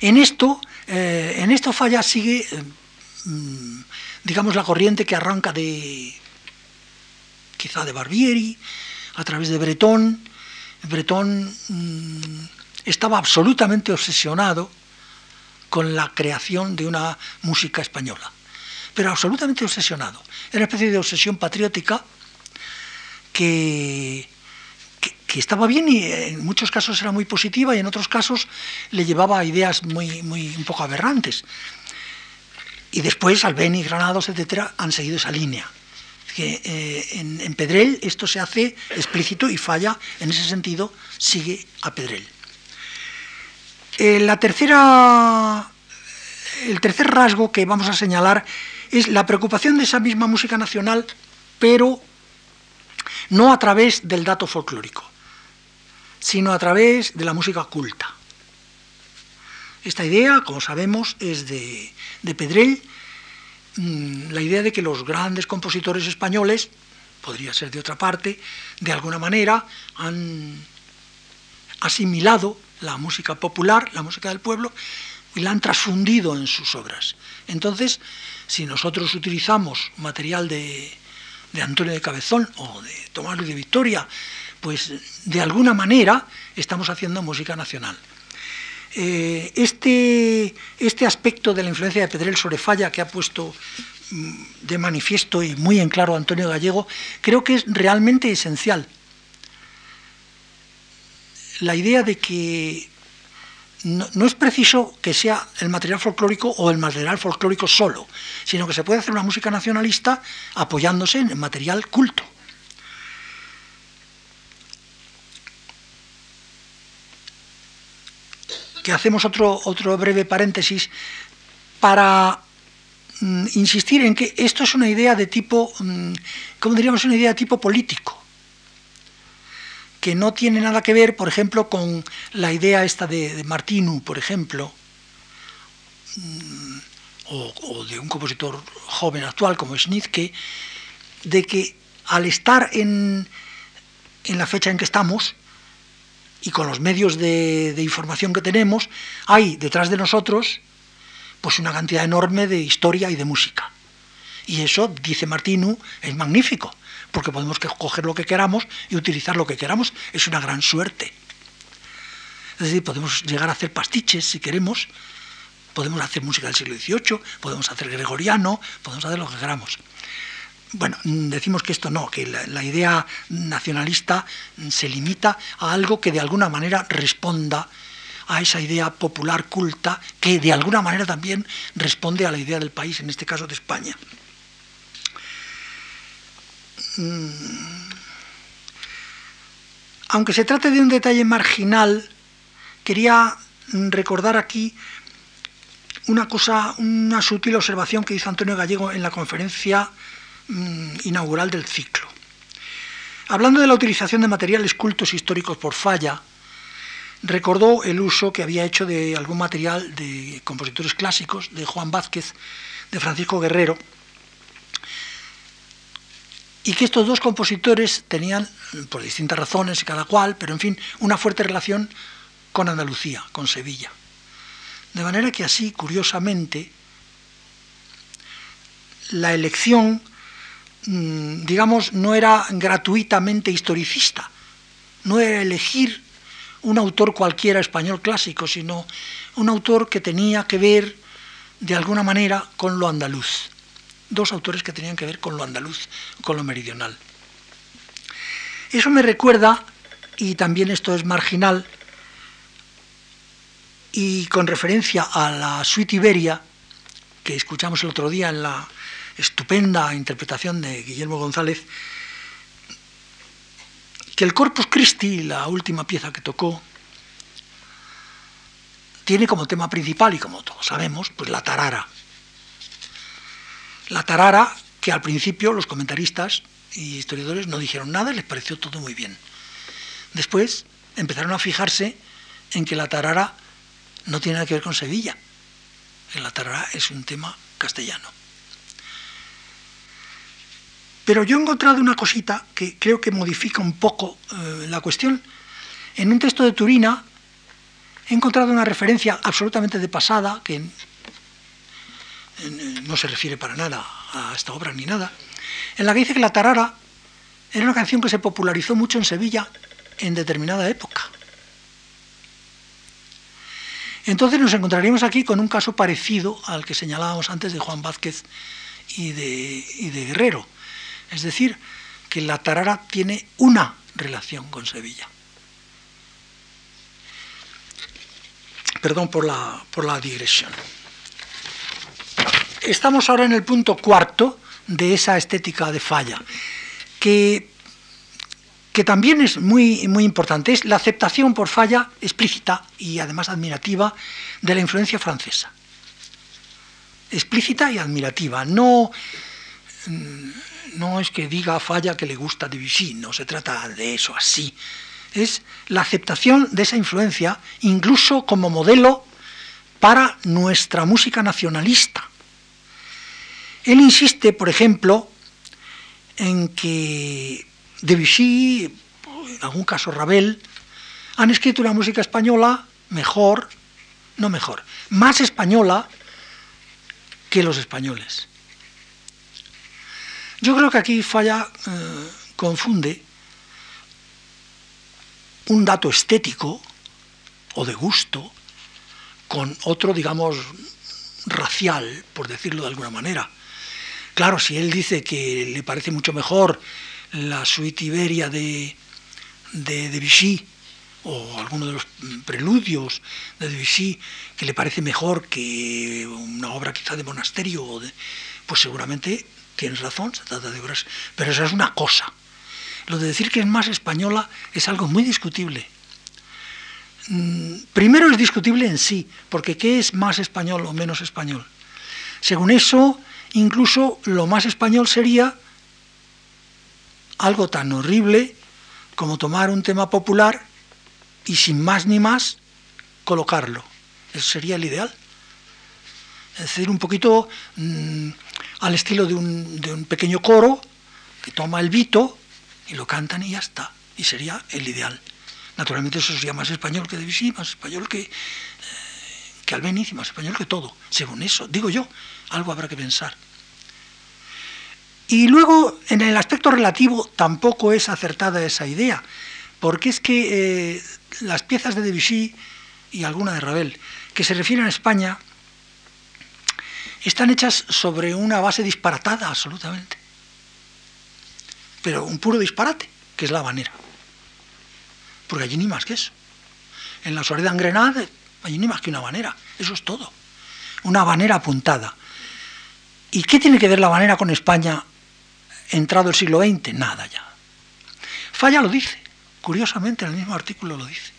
En esto, eh, en esto falla sigue, eh, mm, digamos, la corriente que arranca de, quizá de Barbieri, a través de Bretón. Bretón mm, estaba absolutamente obsesionado con la creación de una música española, pero absolutamente obsesionado. Era una especie de obsesión patriótica que, que, estaba bien y en muchos casos era muy positiva y en otros casos le llevaba a ideas muy, muy un poco aberrantes. Y después Albeni, Granados, etcétera, han seguido esa línea. Que, eh, en, en, Pedrell esto se hace explícito y falla, en ese sentido, sigue a Pedrell. Eh, la tercera, el tercer rasgo que vamos a señalar es la preocupación de esa misma música nacional, pero no a través del dato folclórico, sino a través de la música culta. Esta idea, como sabemos, es de, de Pedrell, mm, la idea de que los grandes compositores españoles, podría ser de otra parte, de alguna manera han asimilado la música popular, la música del pueblo, y la han transfundido en sus obras. Entonces, si nosotros utilizamos material de, Antonio de Cabezón o de Tomás Luis de Victoria, pues de alguna manera estamos haciendo música nacional. Eh, este, este aspecto de la influencia de Pedrell sobre Falla que ha puesto mm, de manifiesto y muy en claro Antonio Gallego, creo que es realmente esencial la idea de que no, es preciso que sea el material folclórico o el material folclórico solo, sino que se puede hacer una música nacionalista apoyándose en el material culto. Que hacemos otro, otro breve paréntesis para mm, insistir en que esto es una idea de tipo, mm, ¿cómo diríamos? Una idea de tipo político que no tiene nada que ver, por ejemplo, con la idea esta de, Martinu, por ejemplo, mm, o, de un compositor joven actual como Schnittke, de que al estar en, en la fecha en que estamos y con los medios de, información que tenemos, hay detrás de nosotros pues una cantidad enorme de historia y de música. Y eso, dice Martinu, es magnífico porque podemos coger lo que queramos y utilizar lo que queramos. Es una gran suerte. Es decir, podemos llegar a hacer pastiches si queremos, podemos hacer música del siglo XVIII, podemos hacer gregoriano, podemos hacer lo que queramos. Bueno, decimos que esto no, que la, idea nacionalista se limita a algo que de alguna manera responda a esa idea popular culta que de alguna manera también responde a la idea del país, en este caso de España. Mm. aunque se trate de un detalle marginal, quería recordar aquí una cosa, una sutil observación que hizo Antonio Gallego en la conferencia mm, inaugural del ciclo. Hablando de la utilización de materiales cultos históricos por falla, recordó el uso que había hecho de algún material de compositores clásicos, de Juan Vázquez, de Francisco Guerrero, y que estos dos compositores tenían, por distintas razones cada cual, pero en fin, una fuerte relación con Andalucía, con Sevilla. De manera que así, curiosamente, la elección, mm, digamos, no era gratuitamente historicista, no era elegir un autor cualquiera español clásico, sino un autor que tenía que ver de alguna manera con lo andaluz dos autores que tenían que ver con lo andaluz, con lo meridional. Eso me recuerda, y también esto es marginal, y con referencia a la suite Iberia, que escuchamos el otro día en la estupenda interpretación de Guillermo González, que el Corpus Christi, la última pieza que tocó, tiene como tema principal, y como todos sabemos, pues la tarara. La tarara que al principio los comentaristas y historiadores no dijeron nada, les pareció todo muy bien. Después empezaron a fijarse en que la tarara no tiene nada que ver con Sevilla, que la tarara es un tema castellano. Pero yo he encontrado una cosita que creo que modifica un poco eh, la cuestión. En un texto de Turina he encontrado una referencia absolutamente de pasada, que no se refiere para nada a esta obra ni nada, en la que dice que la tarara era una canción que se popularizó mucho en Sevilla en determinada época. Entonces nos encontraríamos aquí con un caso parecido al que señalábamos antes de Juan Vázquez y de, y de Guerrero. Es decir, que la tarara tiene una relación con Sevilla. Perdón por la, por la digresión. Estamos ahora en el punto cuarto de esa estética de falla, que, que también es muy, muy importante, es la aceptación por falla explícita y además admirativa de la influencia francesa. Explícita y admirativa, no, no es que diga falla que le gusta Debussy, no se trata de eso así, es la aceptación de esa influencia incluso como modelo para nuestra música nacionalista. Él insiste, por ejemplo, en que Debussy, en algún caso Ravel, han escrito una música española mejor, no mejor, más española que los españoles. Yo creo que aquí falla, eh, confunde un dato estético o de gusto con otro, digamos, racial, por decirlo de alguna manera. Claro, si él dice que le parece mucho mejor la suite Iberia de, de Debussy o alguno de los preludios de Debussy que le parece mejor que una obra quizá de monasterio, pues seguramente tienes razón, se trata de obras, pero eso es una cosa. Lo de decir que es más española es algo muy discutible. Mm, primero es discutible en sí, porque ¿qué es más español o menos español? Según eso, Incluso lo más español sería algo tan horrible como tomar un tema popular y sin más ni más colocarlo. Eso sería el ideal. Es decir, un poquito mm, al estilo de un, de un, pequeño coro que toma el vito y lo cantan y ya está. Y sería el ideal. Naturalmente eso sería más español que Debussy, más español que, eh, que más español que todo. Según eso, digo yo, algo habrá que pensar. Y luego, en el aspecto relativo, tampoco es acertada esa idea, porque es que eh, las piezas de Debussy y alguna de Ravel que se refieren a España están hechas sobre una base disparatada absolutamente, pero un puro disparate, que es la habanera, porque allí ni más que eso. En la Soledad en Grenade, allí ni más que una habanera, eso es todo, una habanera apuntada. ¿Y qué tiene que ver la habanera con España entrado el siglo XX? Nada ya. Falla lo dice, curiosamente en el mismo artículo lo dice.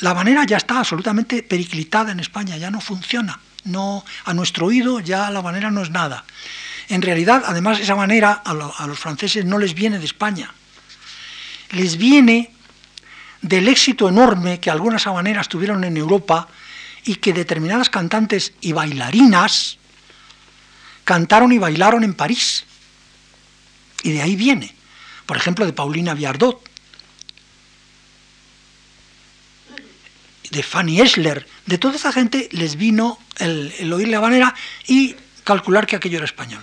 La habanera ya está absolutamente periclitada en España, ya no funciona. No, a nuestro oído ya la habanera no es nada. En realidad, además, esa manera a, a los franceses no les viene de España. Les viene del éxito enorme que algunas habaneras tuvieron en Europa y que determinadas cantantes y bailarinas cantaron y bailaron en París. Y de ahí viene. Por ejemplo, de Paulina Viardot, de Fanny Esler, de toda esa gente les vino el, oír la habanera y calcular que aquello era español.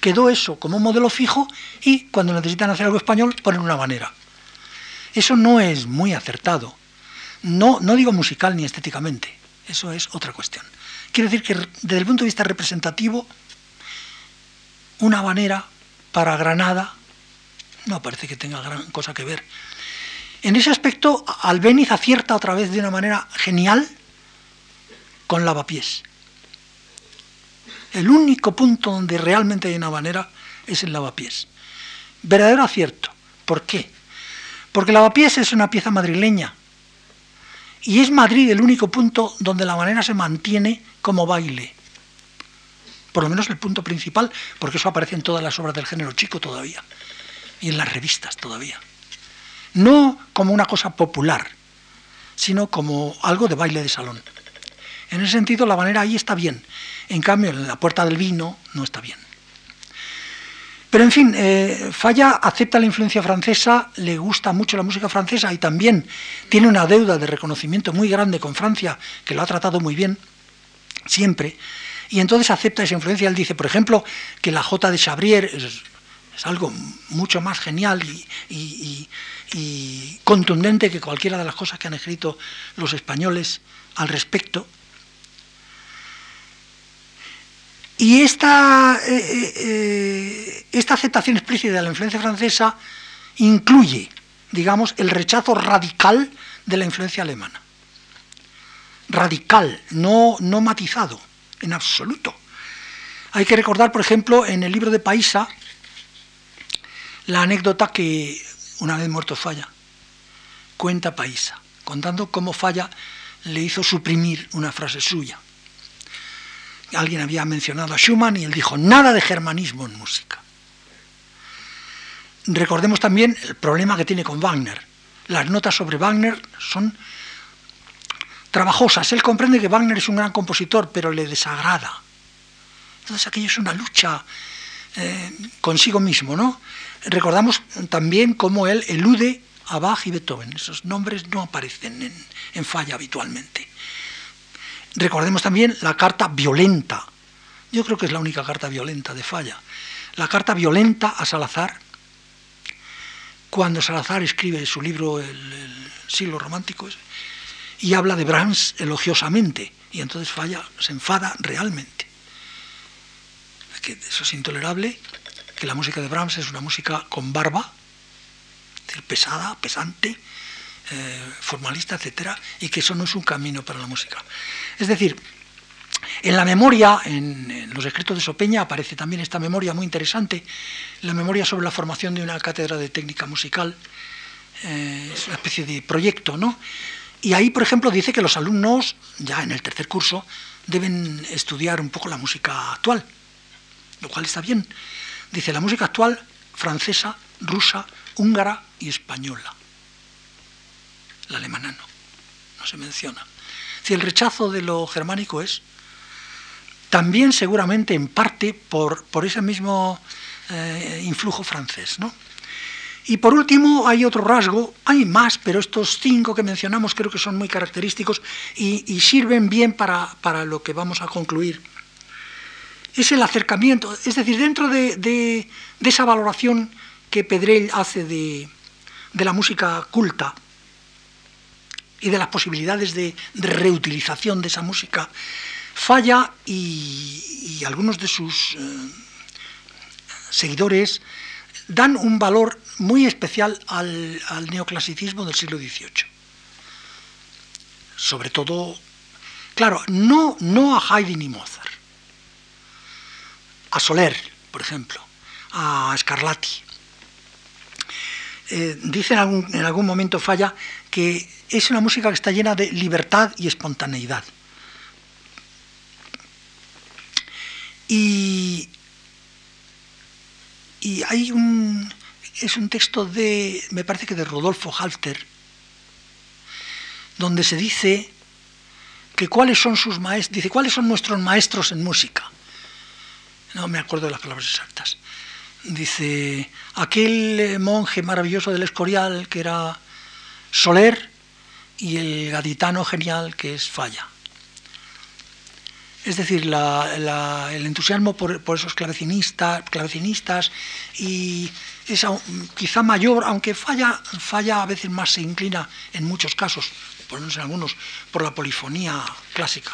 Quedó eso como un modelo fijo y cuando necesitan hacer algo español ponen una habanera. Eso no es muy acertado. No, no digo musical ni estéticamente. Eso es otra cuestión. Quiero decir que desde el punto de vista representativo, una habanera para Granada no parece que tenga gran cosa que ver. En ese aspecto, Albéniz acierta otra vez de una manera genial con lavapiés. El único punto donde realmente hay una habanera es en lavapiés. Verdadero acierto, ¿Por qué? Porque Lavapiés es una pieza madrileña y es Madrid el único punto donde la manera se mantiene como baile. Por lo menos el punto principal, porque eso aparece en todas las obras del género chico todavía y en las revistas todavía. No como una cosa popular, sino como algo de baile de salón. En ese sentido, la manera ahí está bien. En cambio, en la puerta del vino no está bien. Pero en fin, eh, Falla acepta la influencia francesa, le gusta mucho la música francesa y también tiene una deuda de reconocimiento muy grande con Francia, que lo ha tratado muy bien, siempre. Y entonces acepta esa influencia. Él dice, por ejemplo, que la J de Chabrier es, algo mucho más genial y, contundente que cualquiera de las cosas que han escrito los españoles al respecto. Y esta, eh, eh, eh, esta aceptación explícita de la influencia francesa incluye, digamos, el rechazo radical de la influencia alemana. Radical, no, no matizado, en absoluto. Hay que recordar, por ejemplo, en el libro de Paisa, la anécdota que una vez muerto Falla, cuenta Paisa, contando cómo Falla le hizo suprimir una frase suya alguien había mencionado a Schumann y él dijo, nada de germanismo en música. Recordemos también el problema que tiene con Wagner. Las notas sobre Wagner son trabajosas. Él comprende que Wagner es un gran compositor, pero le desagrada. Entonces aquello es una lucha eh, consigo mismo, ¿no? Recordamos también cómo él elude a Bach y Beethoven. Esos nombres no aparecen en, en falla habitualmente. Recordemos también la carta violenta. Yo creo que es la única carta violenta de Falla. La carta violenta a Salazar, cuando Salazar escribe su libro El, siglo romántico y habla de Brahms elogiosamente, y entonces Falla se enfada realmente. Que eso es intolerable, que la música de Brahms es una música con barba, pesada, pesante, eh, formalista, etcétera, y que eso no es un camino para la música. Es decir, en la memoria, en, los escritos de Sopeña, aparece también esta memoria muy interesante, la memoria sobre la formación de una cátedra de técnica musical, eh, es una especie de proyecto, ¿no? Y ahí, por ejemplo, dice que los alumnos, ya en el tercer curso, deben estudiar un poco la música actual, lo cual está bien. Dice la música actual francesa, rusa, húngara y española la alemana no, no se menciona. Si el rechazo de lo germánico es también seguramente en parte por, por ese mismo eh, influjo francés. ¿no? Y por último hay otro rasgo, hay más, pero estos cinco que mencionamos creo que son muy característicos y, sirven bien para, lo que vamos a concluir. Es el acercamiento, es decir, dentro de, esa valoración que Pedrell hace de, de la música culta, y de las posibilidades de, reutilización de esa música, falla y, algunos de sus eh, seguidores dan un valor muy especial al, neoclasicismo del siglo XVIII. Sobre todo, claro, no, no a Haydn ni Mozart, a Soler, por ejemplo, a Scarlatti. Eh, dice en algún momento Falla que es una música que está llena de libertad y espontaneidad. Y, hay un, es un texto de, me parece que de Rodolfo Halter, donde se dice que cuáles son sus maestros, dice, cuáles son nuestros maestros en música. No me acuerdo de las palabras exactas. Dice, aquel monje maravilloso del Escorial que era Soler, y el gaditano genial que es Falla. Es decir, el entusiasmo por, esos clavecinistas, clavecinistas y quizá mayor, aunque falla, falla a veces más se inclina en muchos casos, por no ser algunos, por la polifonía clásica.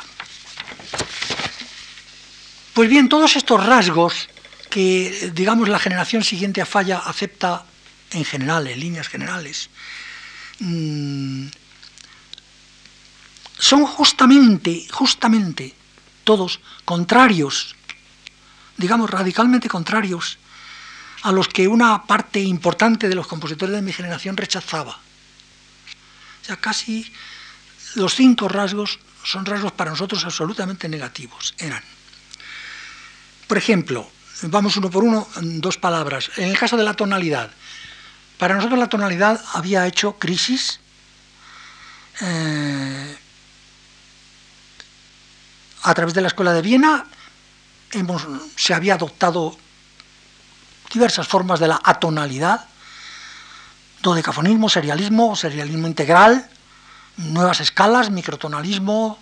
Pues bien, todos estos rasgos que, digamos, la generación siguiente a Falla acepta en general, en líneas generales, mm, son justamente, justamente todos contrarios, digamos radicalmente contrarios a los que una parte importante de los compositores de mi generación rechazaba. O sea, casi los cinco rasgos son rasgos para nosotros absolutamente negativos. Eran, por ejemplo, vamos uno por uno, dos palabras. En el caso de la tonalidad, para nosotros la tonalidad había hecho crisis. Eh, a través de la Escuela de Viena se había adoptado diversas formas de la atonalidad, dodecafonismo, serialismo, serialismo integral, nuevas escalas, microtonalismo,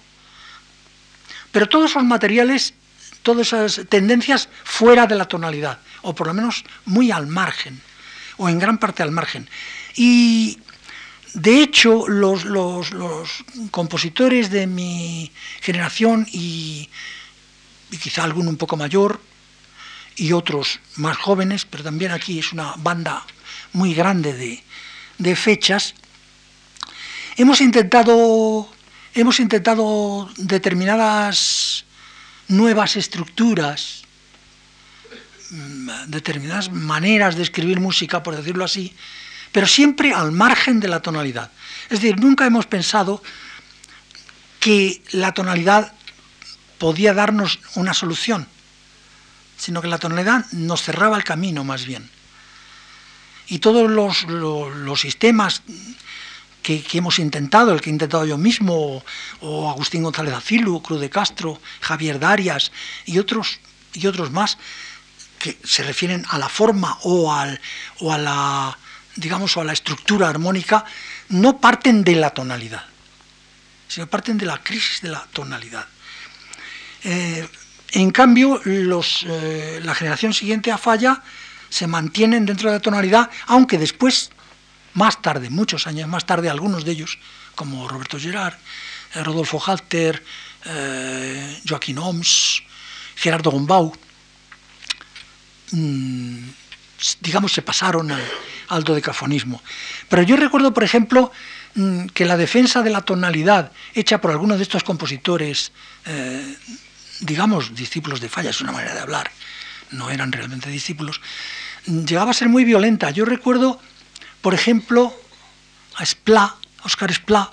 pero todos esos materiales, todas esas tendencias fuera de la tonalidad, o por lo menos muy al margen, o en gran parte al margen. Y de hecho, los, compositores de mi generación y, quizá alguno un poco mayor y otros más jóvenes, pero también aquí es una banda muy grande de, de fechas, hemos intentado, hemos intentado determinadas nuevas estructuras, determinadas maneras de escribir música, por decirlo así, pero siempre al margen de la tonalidad. Es decir, nunca hemos pensado que la tonalidad podía darnos una solución, sino que la tonalidad nos cerraba el camino más bien. Y todos los, sistemas que, hemos intentado, el que he intentado yo mismo, o, Agustín González Acilu, Cruz de Castro, Javier Darias y otros, y otros más, que se refieren a la forma o, al, o a la digamos, o a la estructura armónica, no parten de la tonalidad, sino parten de la crisis de la tonalidad. Eh, en cambio, eh, la generación siguiente a Falla se mantienen dentro de la tonalidad, aunque después, más tarde, muchos años más tarde, algunos de ellos, como Roberto Gerard, eh, Rodolfo Halter, Joaquín Oms, Gerardo Gombau, mm, digamos, se pasaron al, al dodecafonismo. Pero yo recuerdo, por ejemplo, mm, que la defensa de la tonalidad hecha por algunos de estos compositores, eh, digamos, discípulos de Falla, es una manera de hablar, no eran realmente discípulos, mm, llegaba a ser muy violenta. Yo recuerdo, por ejemplo, a Splá, Oscar Splá,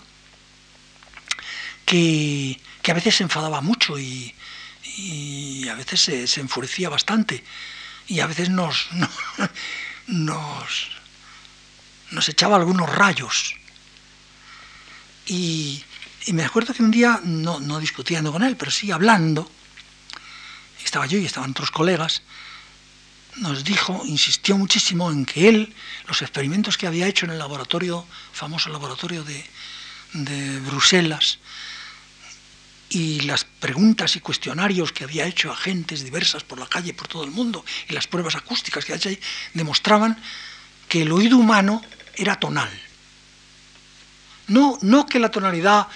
que, a veces se enfadaba mucho y, a veces se, enfurecía bastante y a veces nos, nos, nos echaba algunos rayos. Y, me acuerdo que un día, no, no, discutiendo con él, pero sí hablando, estaba yo y estaban otros colegas, nos dijo, insistió muchísimo en que él, los experimentos que había hecho en el laboratorio, famoso laboratorio de, de Bruselas, y las preguntas y cuestionarios que había hecho a gentes diversas por la calle, por todo el mundo, y las pruebas acústicas que ahí, demostraban que el oído humano era tonal. No, no que la tonalidad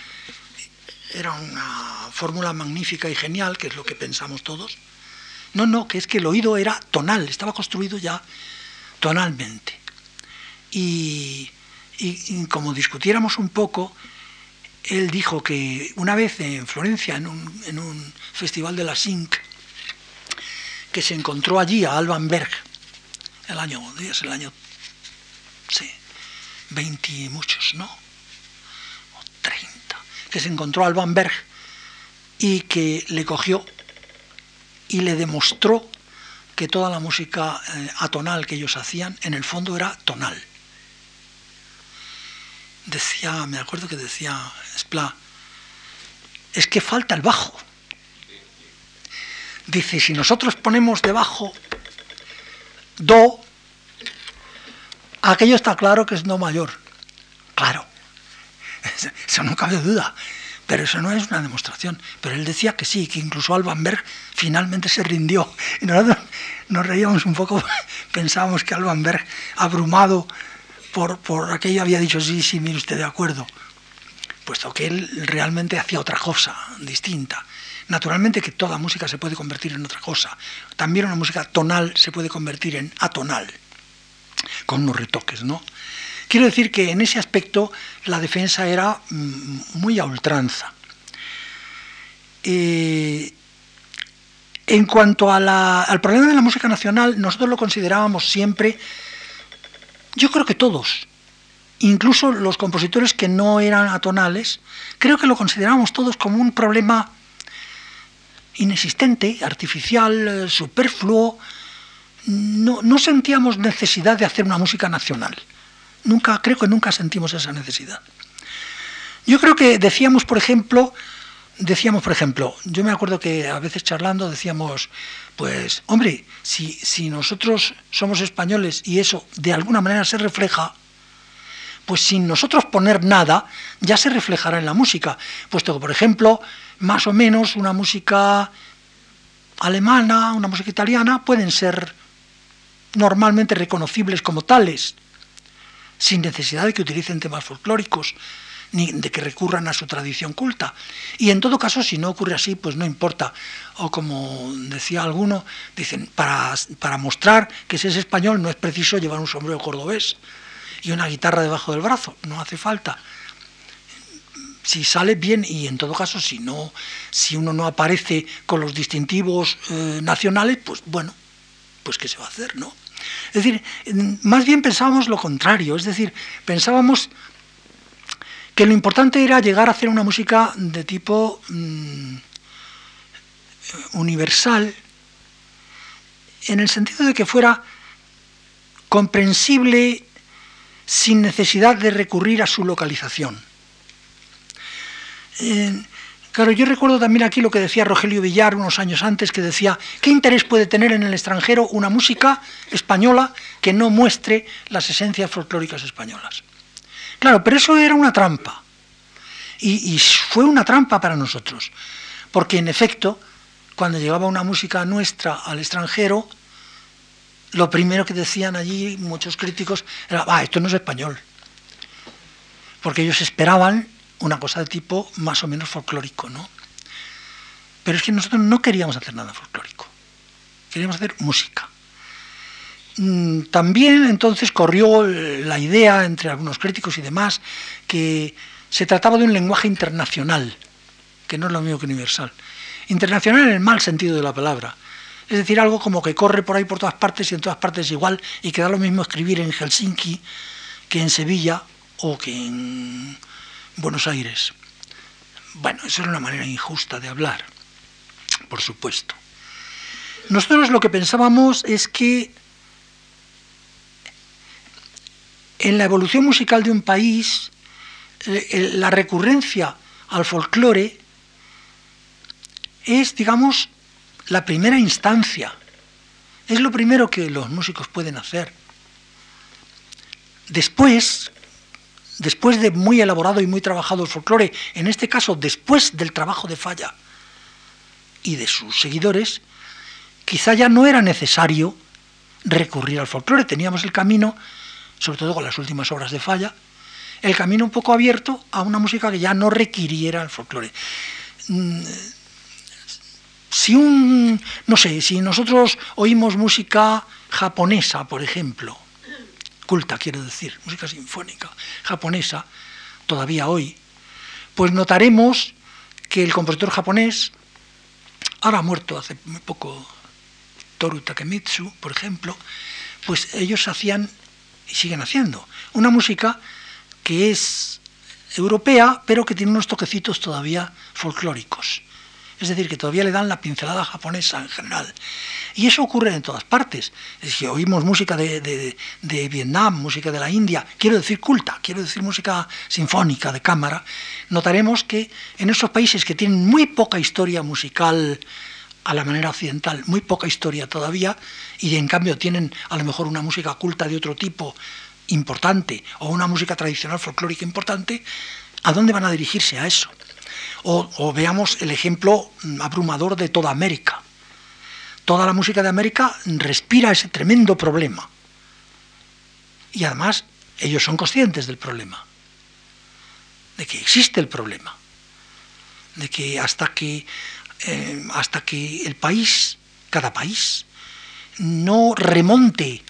era una fórmula magnífica y genial, que es lo que pensamos todos. No, no, que es que el oído era tonal, estaba construido ya tonalmente. Y, como discutiéramos un poco, él dijo que una vez en Florencia, en un, festival de la SINC, que se encontró allí a Alban Berg, el año, es el año, sí, 20 y muchos, ¿no? O 30, que se encontró a Alban Berg y que le cogió y le demostró que toda la música eh, atonal que ellos hacían en el fondo era tonal. Decía, me acuerdo que decía Spla, es que falta el bajo. Dice, si nosotros ponemos debajo do, Aquello está claro que es no mayor. Claro. Eso no cabe duda. Pero eso no es una demostración. Pero él decía que sí, que incluso Alban Berg finalmente se rindió. Y nosotros nos reíamos un poco, pensábamos que Alban Berg, abrumado por, aquello, había dicho, sí, sí, mire usted de acuerdo. Puesto que él realmente hacía otra cosa distinta. Naturalmente que toda música se puede convertir en otra cosa. También una música tonal se puede convertir en atonal con unos retoques, ¿no? Quiero decir que en ese aspecto la defensa era mm, muy a ultranza. Eh, En cuanto al problema de la música nacional, nosotros lo considerábamos siempre, yo creo que todos, incluso los compositores que no eran atonales, creo que lo considerábamos todos como un problema inexistente, artificial, eh, superfluo. No sentíamos necesidad de hacer una música nacional. Nunca, creo que nunca sentimos esa necesidad. Yo creo que decíamos, por ejemplo, decíamos, por ejemplo, yo me acuerdo que a veces charlando decíamos, pues, hombre, si, nosotros somos españoles y eso de alguna manera se refleja, pues sin nosotros poner nada, ya se reflejará en la música. Puesto que, por ejemplo, más o menos una música alemana, una música italiana, pueden ser normalmente reconocibles como tales, sin necesidad de que utilicen temas folclóricos, ni de que recurran a su tradición culta. Y en todo caso, si no ocurre así, pues no importa. O como decía alguno, dicen, para, para mostrar que se es español no es preciso llevar un sombrero cordobés y una guitarra debajo del brazo, no hace falta. Si sale bien y en todo caso si no, si uno no aparece con los distintivos eh, nacionales, pues bueno, pues qué se va a hacer, ¿no? Es decir, más bien pensábamos lo contrario, es decir, pensábamos que lo importante era llegar a hacer una música de tipo mm, universal, en el sentido de que fuera comprensible sin necesidad de recurrir a su localización. Eh, claro, yo recuerdo también aquí lo que decía Rogelio Villar unos años antes, que decía, ¿qué interés puede tener en el extranjero una música española que no muestre las esencias folclóricas españolas? Claro, pero eso era una trampa. Y, fue una trampa para nosotros, porque en efecto, cuando llegaba una música nuestra al extranjero, lo primero que decían allí muchos críticos era, ah, esto no es español. Porque ellos esperaban una cosa de tipo más o menos folclórico, ¿no? Pero es que nosotros no queríamos hacer nada folclórico. Queríamos hacer música. Mm, también entonces corrió la idea entre algunos críticos y demás que se trataba de un lenguaje internacional, que no es lo mismo que universal. Internacional en el mal sentido de la palabra es decir, algo como que corre por ahí por todas partes y en todas partes igual y que da lo mismo escribir en Helsinki que en Sevilla o que en Buenos Aires. Bueno, eso es una manera injusta de hablar, por supuesto. Nosotros lo que pensábamos es que en la evolución musical de un país, la recurrencia al folclore es, digamos, la primera instancia. Es lo primero que los músicos pueden hacer. Después, después de muy elaborado y muy trabajado el folclore, en este caso después del trabajo de Falla y de sus seguidores, quizá ya no era necesario recurrir al folclore. Teníamos el camino, sobre todo con las últimas obras de Falla, el camino un poco abierto a una música que ya no requiriera el folclore. Mm, si un, no sé, si nosotros oímos música japonesa, por ejemplo, culta quiero decir, música sinfónica japonesa, todavía hoy, pues notaremos que el compositor japonés, ahora muerto hace muy poco, Toru Takemitsu, por ejemplo, pues ellos hacían y siguen haciendo una música que es europea, pero que tiene unos toquecitos todavía folclóricos. Es decir, que todavía le dan la pincelada japonesa en general. Y eso ocurre en todas partes. Si oímos música de, Vietnam, música de la India, quiero decir culta, quiero decir música sinfónica de cámara, notaremos que en esos países que tienen muy poca historia musical a la manera occidental, muy poca historia todavía, y en cambio tienen a lo mejor una música culta de otro tipo importante o una música tradicional folclórica importante, ¿a dónde van a dirigirse a eso? O, veamos el ejemplo abrumador de toda América. Toda la música de América respira ese tremendo problema. Y además ellos son conscientes del problema, de que existe el problema, de que hasta que, eh, hasta que el país, cada país, no remonte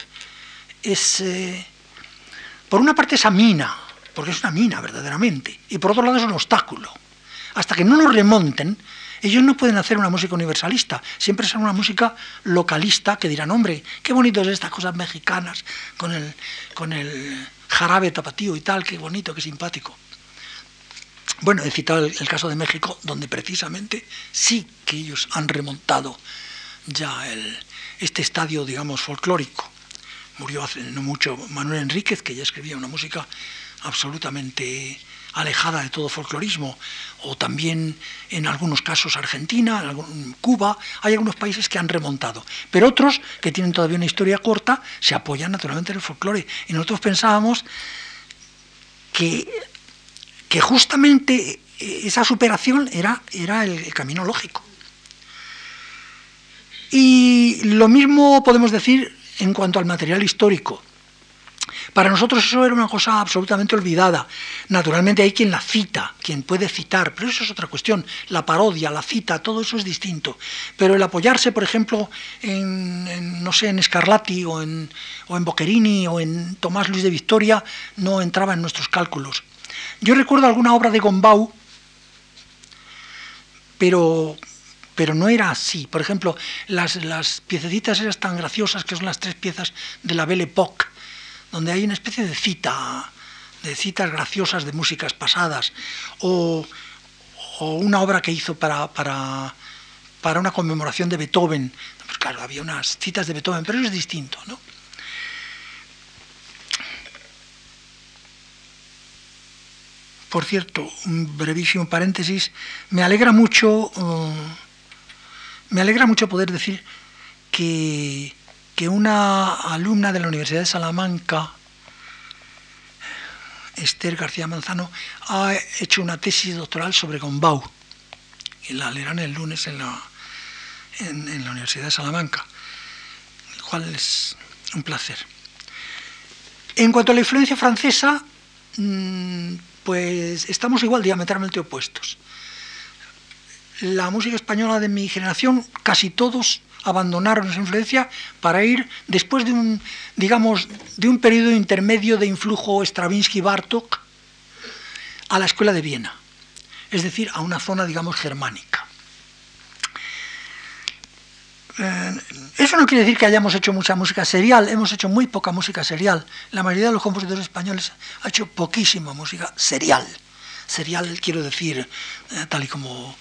ese, por una parte esa mina, porque es una mina verdaderamente, y por otro lado es un obstáculo hasta que no nos remonten, Ellos no pueden hacer una música universalista, siempre será una música localista que dirán, hombre, qué bonito es estas cosas mexicanas con el, con el jarabe tapatío y tal, qué bonito, qué simpático. Bueno, he citado el, caso de México, donde precisamente sí que ellos han remontado ya este estadio, digamos, folclórico. Murió hace no mucho Manuel Enríquez, que ya escribía una música absolutamente alejada de todo folclorismo, o también en algunos casos Argentina, Cuba, hay algunos países que han remontado, pero otros que tienen todavía una historia corta se apoyan naturalmente en el folclore. Y nosotros pensábamos que, que justamente esa superación era, era el camino lógico. Y lo mismo podemos decir en cuanto al material histórico. Para nosotros eso era una cosa absolutamente olvidada. Naturalmente hay quien la cita, quien puede citar, pero eso es otra cuestión. La parodia, la cita, todo eso es distinto. Pero el apoyarse, por ejemplo, en, no sé, en Scarlatti o en, o en Boccherini o en Tomás Luis de Victoria no entraba en nuestros cálculos. Yo recuerdo alguna obra de Gombau, pero pero no era así. Por ejemplo, las, las piececitas esas tan graciosas que son las tres piezas de la Belle Époque, donde hay una especie de cita, de citas graciosas de músicas pasadas, o, una obra que hizo para, para, para, una conmemoración de Beethoven. Pues claro, había unas citas de Beethoven, pero eso es distinto, ¿no? Por cierto, un brevísimo paréntesis, me alegra mucho, uh, me alegra mucho poder decir que que una alumna de la Universidad de Salamanca, Esther García Manzano, ha hecho una tesis doctoral sobre Gombau, y la leerán el lunes en la, en, la Universidad de Salamanca, lo cual es un placer. En cuanto a la influencia francesa, mm, pues estamos igual diametralmente opuestos. La música española de mi generación, casi todos abandonaron esa influencia para ir después de un, digamos, de un periodo intermedio de influjo Stravinsky-Bartok a la escuela de Viena, es decir, a una zona, digamos, germánica. Eh, eso no quiere decir que hayamos hecho mucha música serial, hemos hecho muy poca música serial. La mayoría de los compositores españoles ha hecho poquísima música serial. Serial quiero decir, eh, tal y como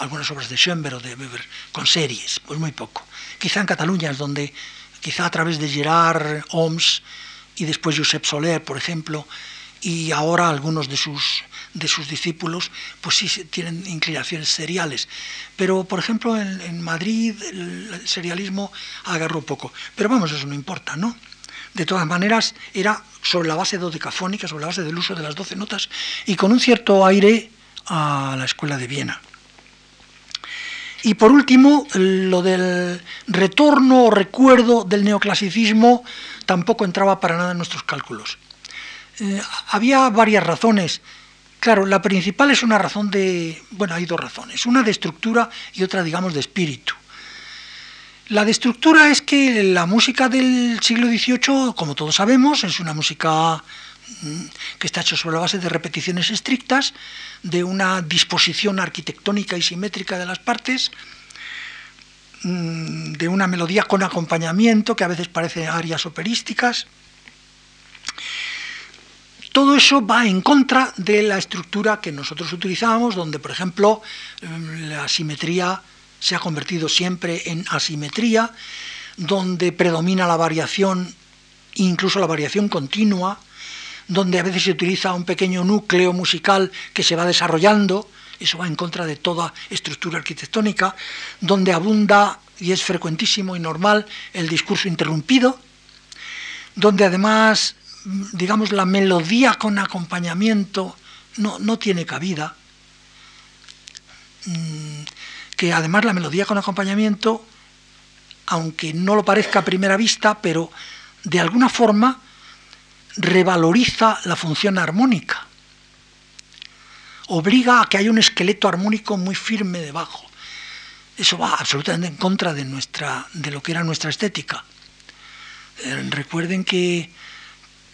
algunas obras de Schoenberg o de Weber con series, pues muy poco. Quizá en Cataluña es donde, quizá a través de Gerard Homs y después Josep Soler, por ejemplo, y ahora algunos de sus, de sus discípulos, pues sí tienen inclinaciones seriales. Pero, por ejemplo, en, Madrid el serialismo agarró poco. Pero vamos, eso no importa, ¿no? De todas maneras, era sobre la base dodecafónica, sobre la base del uso de las doce notas, y con un cierto aire a la escuela de Viena. Y por último, lo del retorno o recuerdo del neoclasicismo tampoco entraba para nada en nuestros cálculos. Eh, había varias razones. Claro, la principal es una razón de, bueno, hay dos razones, una de estructura y otra, digamos, de espíritu. La de estructura es que la música del siglo XVIII, como todos sabemos, es una música Mm, que está hecho sobre la base de repeticiones estrictas, de una disposición arquitectónica y simétrica de las partes, mm, de una melodía con acompañamiento que a veces parece arias operísticas. Todo eso va en contra de la estructura que nosotros utilizábamos, donde, por ejemplo, mm, la simetría se ha convertido siempre en asimetría, donde predomina la variación, incluso la variación continua, donde a veces se utiliza un pequeño núcleo musical que se va desarrollando, eso va en contra de toda estructura arquitectónica, donde abunda, y es frecuentísimo y normal, el discurso interrumpido, donde además, digamos, la melodía con acompañamiento no, no tiene cabida, mm, que además la melodía con acompañamiento, aunque no lo parezca a primera vista, pero de alguna forma revaloriza la función armónica, obliga a que haya un esqueleto armónico muy firme debajo. Eso va absolutamente en contra de, nuestra, de lo que era nuestra estética. Eh, recuerden que,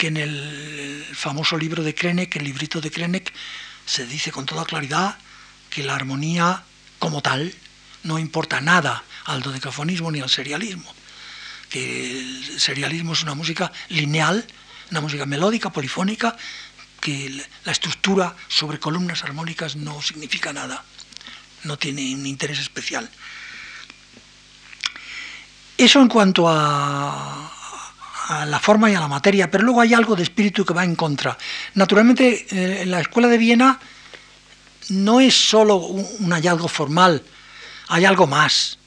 que, en el famoso libro de Krenek, el librito de Krenek, se dice con toda claridad que la armonía como tal, no importa nada al dodecafonismo ni al serialismo. Que el serialismo es una música lineal, una música melódica, polifónica, que la estructura sobre columnas armónicas no significa nada, no tiene un interés especial. Eso en cuanto a, la forma y a la materia, pero luego hay algo de espíritu que va en contra. Naturalmente, eh, la escuela de Viena no es solo un hallazgo formal, hay algo más.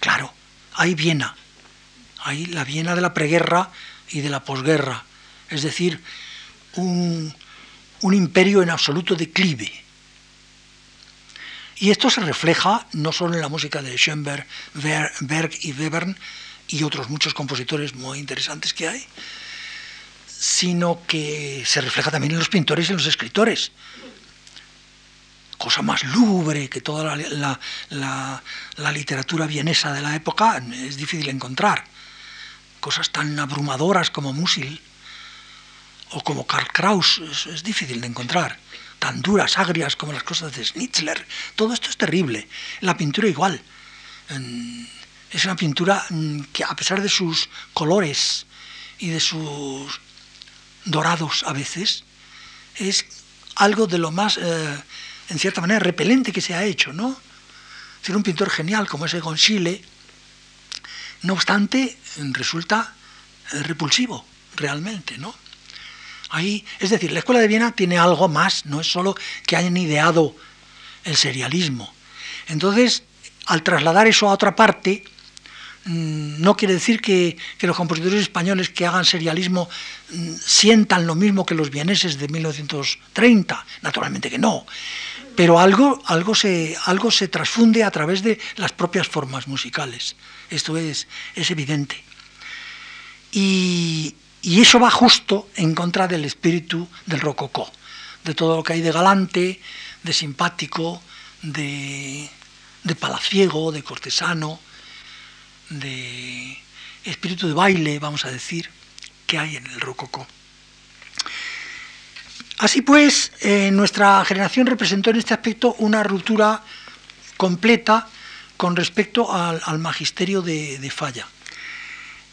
Claro, hay Viena, hay la Viena de la preguerra y de la posguerra, es decir, un, un imperio en absoluto declive. Y esto se refleja no solo en la música de Schoenberg, Berg y Webern y otros muchos compositores muy interesantes que hay, sino que se refleja también en los pintores y en los escritores cosa más lúgubre que toda la, literatura vienesa de la época, es difícil encontrar. Cosas tan abrumadoras como Musil o como Karl Kraus, es, difícil de encontrar. Tan duras, agrias como las cosas de Schnitzler. Todo esto es terrible. La pintura igual. Es una pintura mm, que a pesar de sus colores y de sus dorados a veces, es algo de lo más eh, en cierta manera, repelente que se ha hecho, ¿no? Ser un pintor genial como ese Gonchile, no obstante, resulta eh, repulsivo, realmente, ¿no? Ahí, es decir, la Escuela de Viena tiene algo más, no es solo que hayan ideado el serialismo. Entonces, al trasladar eso a otra parte, no quiere decir que, los compositores españoles que hagan serialismo mm, sientan lo mismo que los vieneses de 1930, naturalmente que no, pero algo, algo, se, algo se transfunde a través de las propias formas musicales. Esto es, es evidente. Y, eso va justo en contra del espíritu del rococó, de todo lo que hay de galante, de simpático, de, de palaciego, de cortesano, de espíritu de baile, vamos a decir, que hay en el rococó. Así pues, eh, nuestra generación representó en este aspecto una ruptura completa con respecto al, magisterio de, Falla.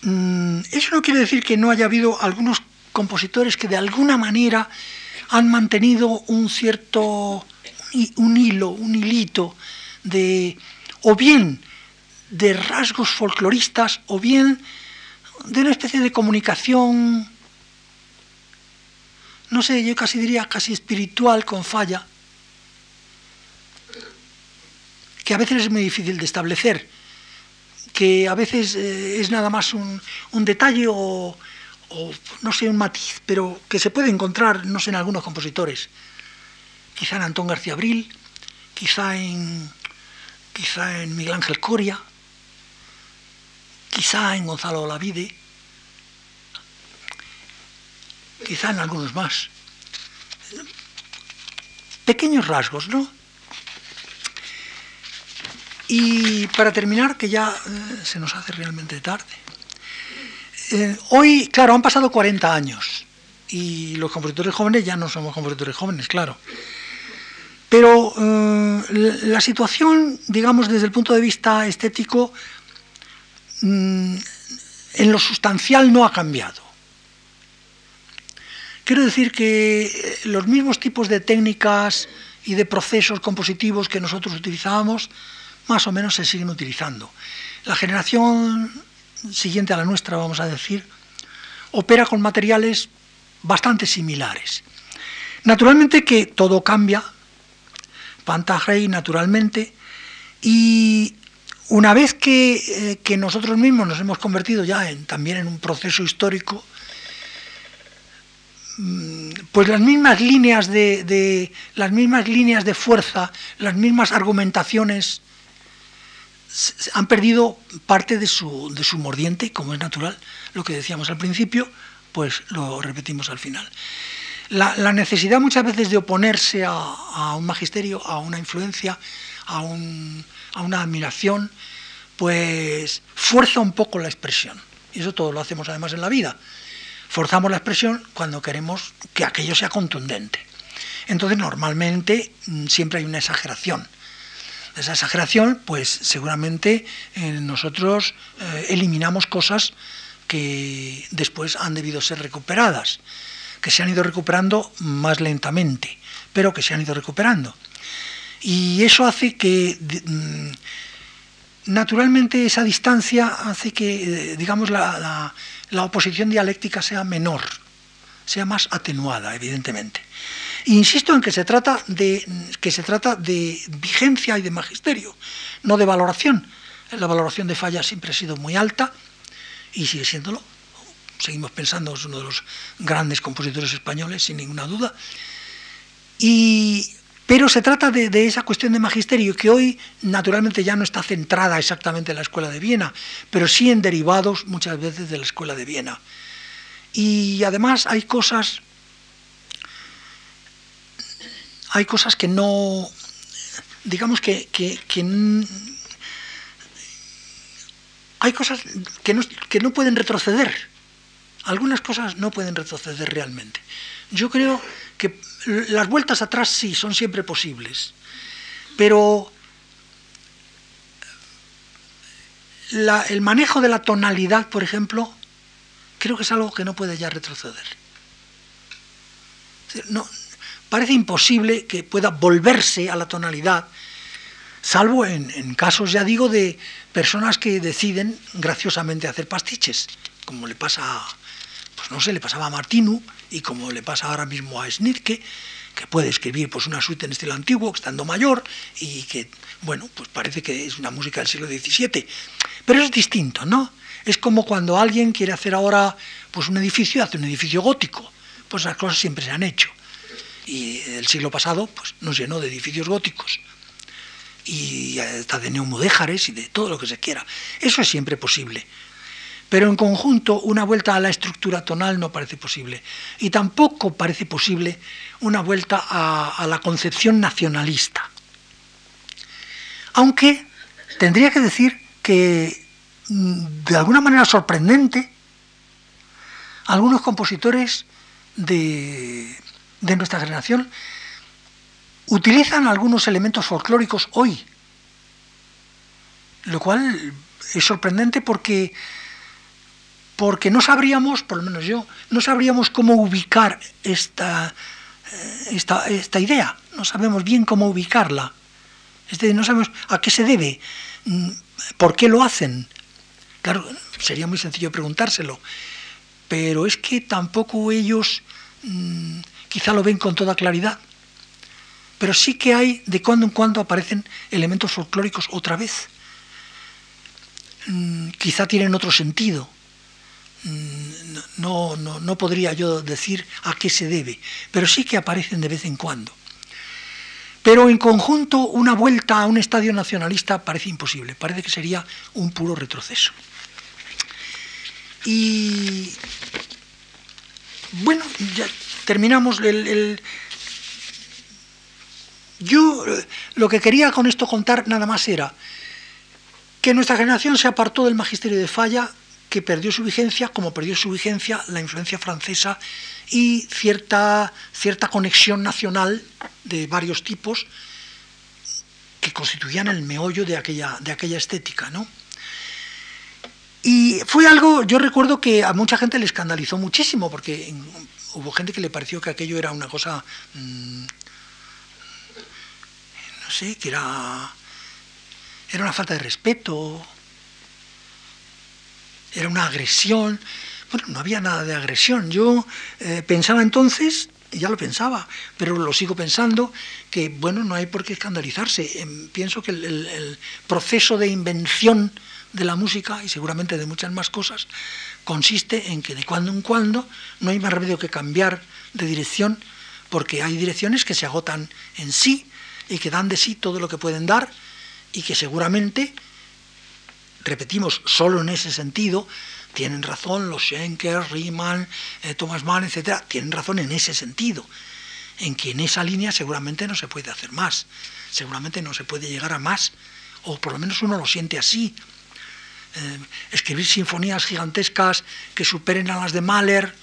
Mm, eso no quiere decir que no haya habido algunos compositores que de alguna manera han mantenido un cierto un hilo, un hilito de o bien de rasgos folcloristas o bien de una especie de comunicación no sé, yo casi diría casi espiritual con falla, que a veces es muy difícil de establecer, que a veces eh, es nada más un, detalle o, no sé, un matiz, pero que se puede encontrar, no sé, en algunos compositores. Quizá en Antón García Abril, quizá en, quizá en Miguel Ángel Coria, quizá en Gonzalo Olavide, quizá en algunos más. Pequeños rasgos, ¿no? Y para terminar, que ya eh, se nos hace realmente tarde. Eh, hoy, claro, han pasado 40 años y los compositores jóvenes ya no somos compositores jóvenes, claro. Pero eh, la situación, digamos, desde el punto de vista estético, mm, en lo sustancial no ha cambiado. Quiero decir que eh, los mismos tipos de técnicas y de procesos compositivos que nosotros utilizábamos, más o menos se siguen utilizando. La generación siguiente a la nuestra, vamos a decir, opera con materiales bastante similares. Naturalmente que todo cambia, Pantagey naturalmente, y una vez que, eh, nosotros mismos nos hemos convertido ya en, también en un proceso histórico, Mm, pues las mismas líneas de, las mismas líneas de fuerza, las mismas argumentaciones han perdido parte de su, de su mordiente, como es natural, lo que decíamos al principio, pues lo repetimos al final. La, necesidad muchas veces de oponerse a, un magisterio, a una influencia, a, a una admiración, pues fuerza un poco la expresión. Y eso todo lo hacemos además en la vida forzamos la expresión cuando queremos que aquello sea contundente. Entonces, normalmente mm, siempre hay una exageración esa exageración, pues seguramente eh, nosotros eh, eliminamos cosas que después han debido ser recuperadas, que se han ido recuperando más lentamente, pero que se han ido recuperando. Y eso hace que, mm, naturalmente, esa distancia hace que, eh, digamos, la, oposición dialéctica sea menor, sea más atenuada, evidentemente. Insisto en que se trata de que se trata de vigencia y de magisterio, no de valoración. La valoración de Falla siempre ha sido muy alta y sigue siéndolo. Seguimos pensando, es uno de los grandes compositores españoles, sin ninguna duda. Y pero se trata de, esa cuestión de magisterio que hoy naturalmente ya no está centrada exactamente en la Escuela de Viena, pero sí en derivados muchas veces de la Escuela de Viena. Y además hay cosas, hay cosas que no, digamos que, hay cosas que no, que no pueden retroceder. Algunas cosas no pueden retroceder realmente. Yo creo que las vueltas atrás sí, son siempre posibles, pero el manejo de la tonalidad, por ejemplo, creo que es algo que no puede ya retroceder. No, parece imposible que pueda volverse a la tonalidad, salvo en, casos, ya digo, de personas que deciden graciosamente hacer pastiches, como le pasa pues no sé, le pasaba a Martinu y como le pasa ahora mismo a Snitke, que puede escribir pues una suite en estilo antiguo, estando mayor, y que, bueno, pues parece que es una música del siglo XVII. Pero es distinto, ¿no? Es como cuando alguien quiere hacer ahora pues un edificio, hace un edificio gótico. Pues las cosas siempre se han hecho. Y el siglo pasado pues, nos llenó de edificios góticos. Y hasta de neumodéjares y de todo lo que se quiera. Eso es siempre posible pero en conjunto una vuelta a la estructura tonal no parece posible. Y tampoco parece posible una vuelta a, la concepción nacionalista. Aunque tendría que decir que, mm, de alguna manera sorprendente, algunos compositores de, de nuestra generación utilizan algunos elementos folclóricos hoy, lo cual es sorprendente porque porque no sabríamos, por lo menos yo, no sabríamos cómo ubicar esta, eh, esta, esta idea, no sabemos bien cómo ubicarla, no sabemos a qué se debe, mm, por qué lo hacen. Claro, sería muy sencillo preguntárselo, pero es que tampoco ellos mm, quizá lo ven con toda claridad. Pero sí que hay, de cuando en cuando aparecen elementos folclóricos otra vez. Mm, quizá tienen otro sentido no, no, no podría yo decir a qué se debe, pero sí que aparecen de vez en cuando. Pero en conjunto una vuelta a un estadio nacionalista parece imposible, parece que sería un puro retroceso. Y bueno, ya terminamos el, yo eh, lo que quería con esto contar nada más era que nuestra generación se apartó del magisterio de Falla que perdió su vigencia, como perdió su vigencia la influencia francesa y cierta, cierta conexión nacional de varios tipos que constituían el meollo de aquella, de aquella estética. ¿no? Y fue algo, yo recuerdo que a mucha gente le escandalizó muchísimo, porque hubo gente que le pareció que aquello era una cosa, mm, no sé, que era, era una falta de respeto, era una agresión. Bueno, no había nada de agresión. Yo eh, pensaba entonces, y ya lo pensaba, pero lo sigo pensando, que bueno, no hay por qué escandalizarse. Em, pienso que el, proceso de invención de la música, y seguramente de muchas más cosas, consiste en que de cuando en cuando no hay más remedio que cambiar de dirección, porque hay direcciones que se agotan en sí y que dan de sí todo lo que pueden dar y que seguramente repetimos, solo en ese sentido, tienen razón los Schenker, Riemann, eh, Thomas Mann, etc., tienen razón en ese sentido, en que en esa línea seguramente no se puede hacer más, seguramente no se puede llegar a más, o por lo menos uno lo siente así. Eh, escribir sinfonías gigantescas que superen a las de Mahler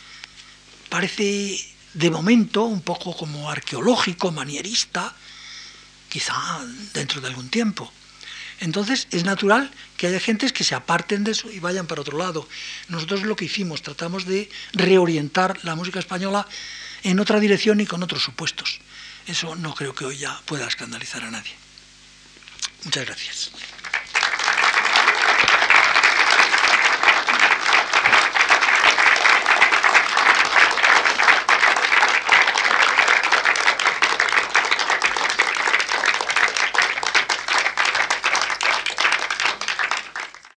parece de momento un poco como arqueológico, manierista, quizá dentro de algún tiempo. Entonces es natural que haya gentes que se aparten de eso y vayan para otro lado. Nosotros lo que hicimos, tratamos de reorientar la música española en otra dirección y con otros supuestos. Eso no creo que hoy ya pueda escandalizar a nadie. Muchas gracias.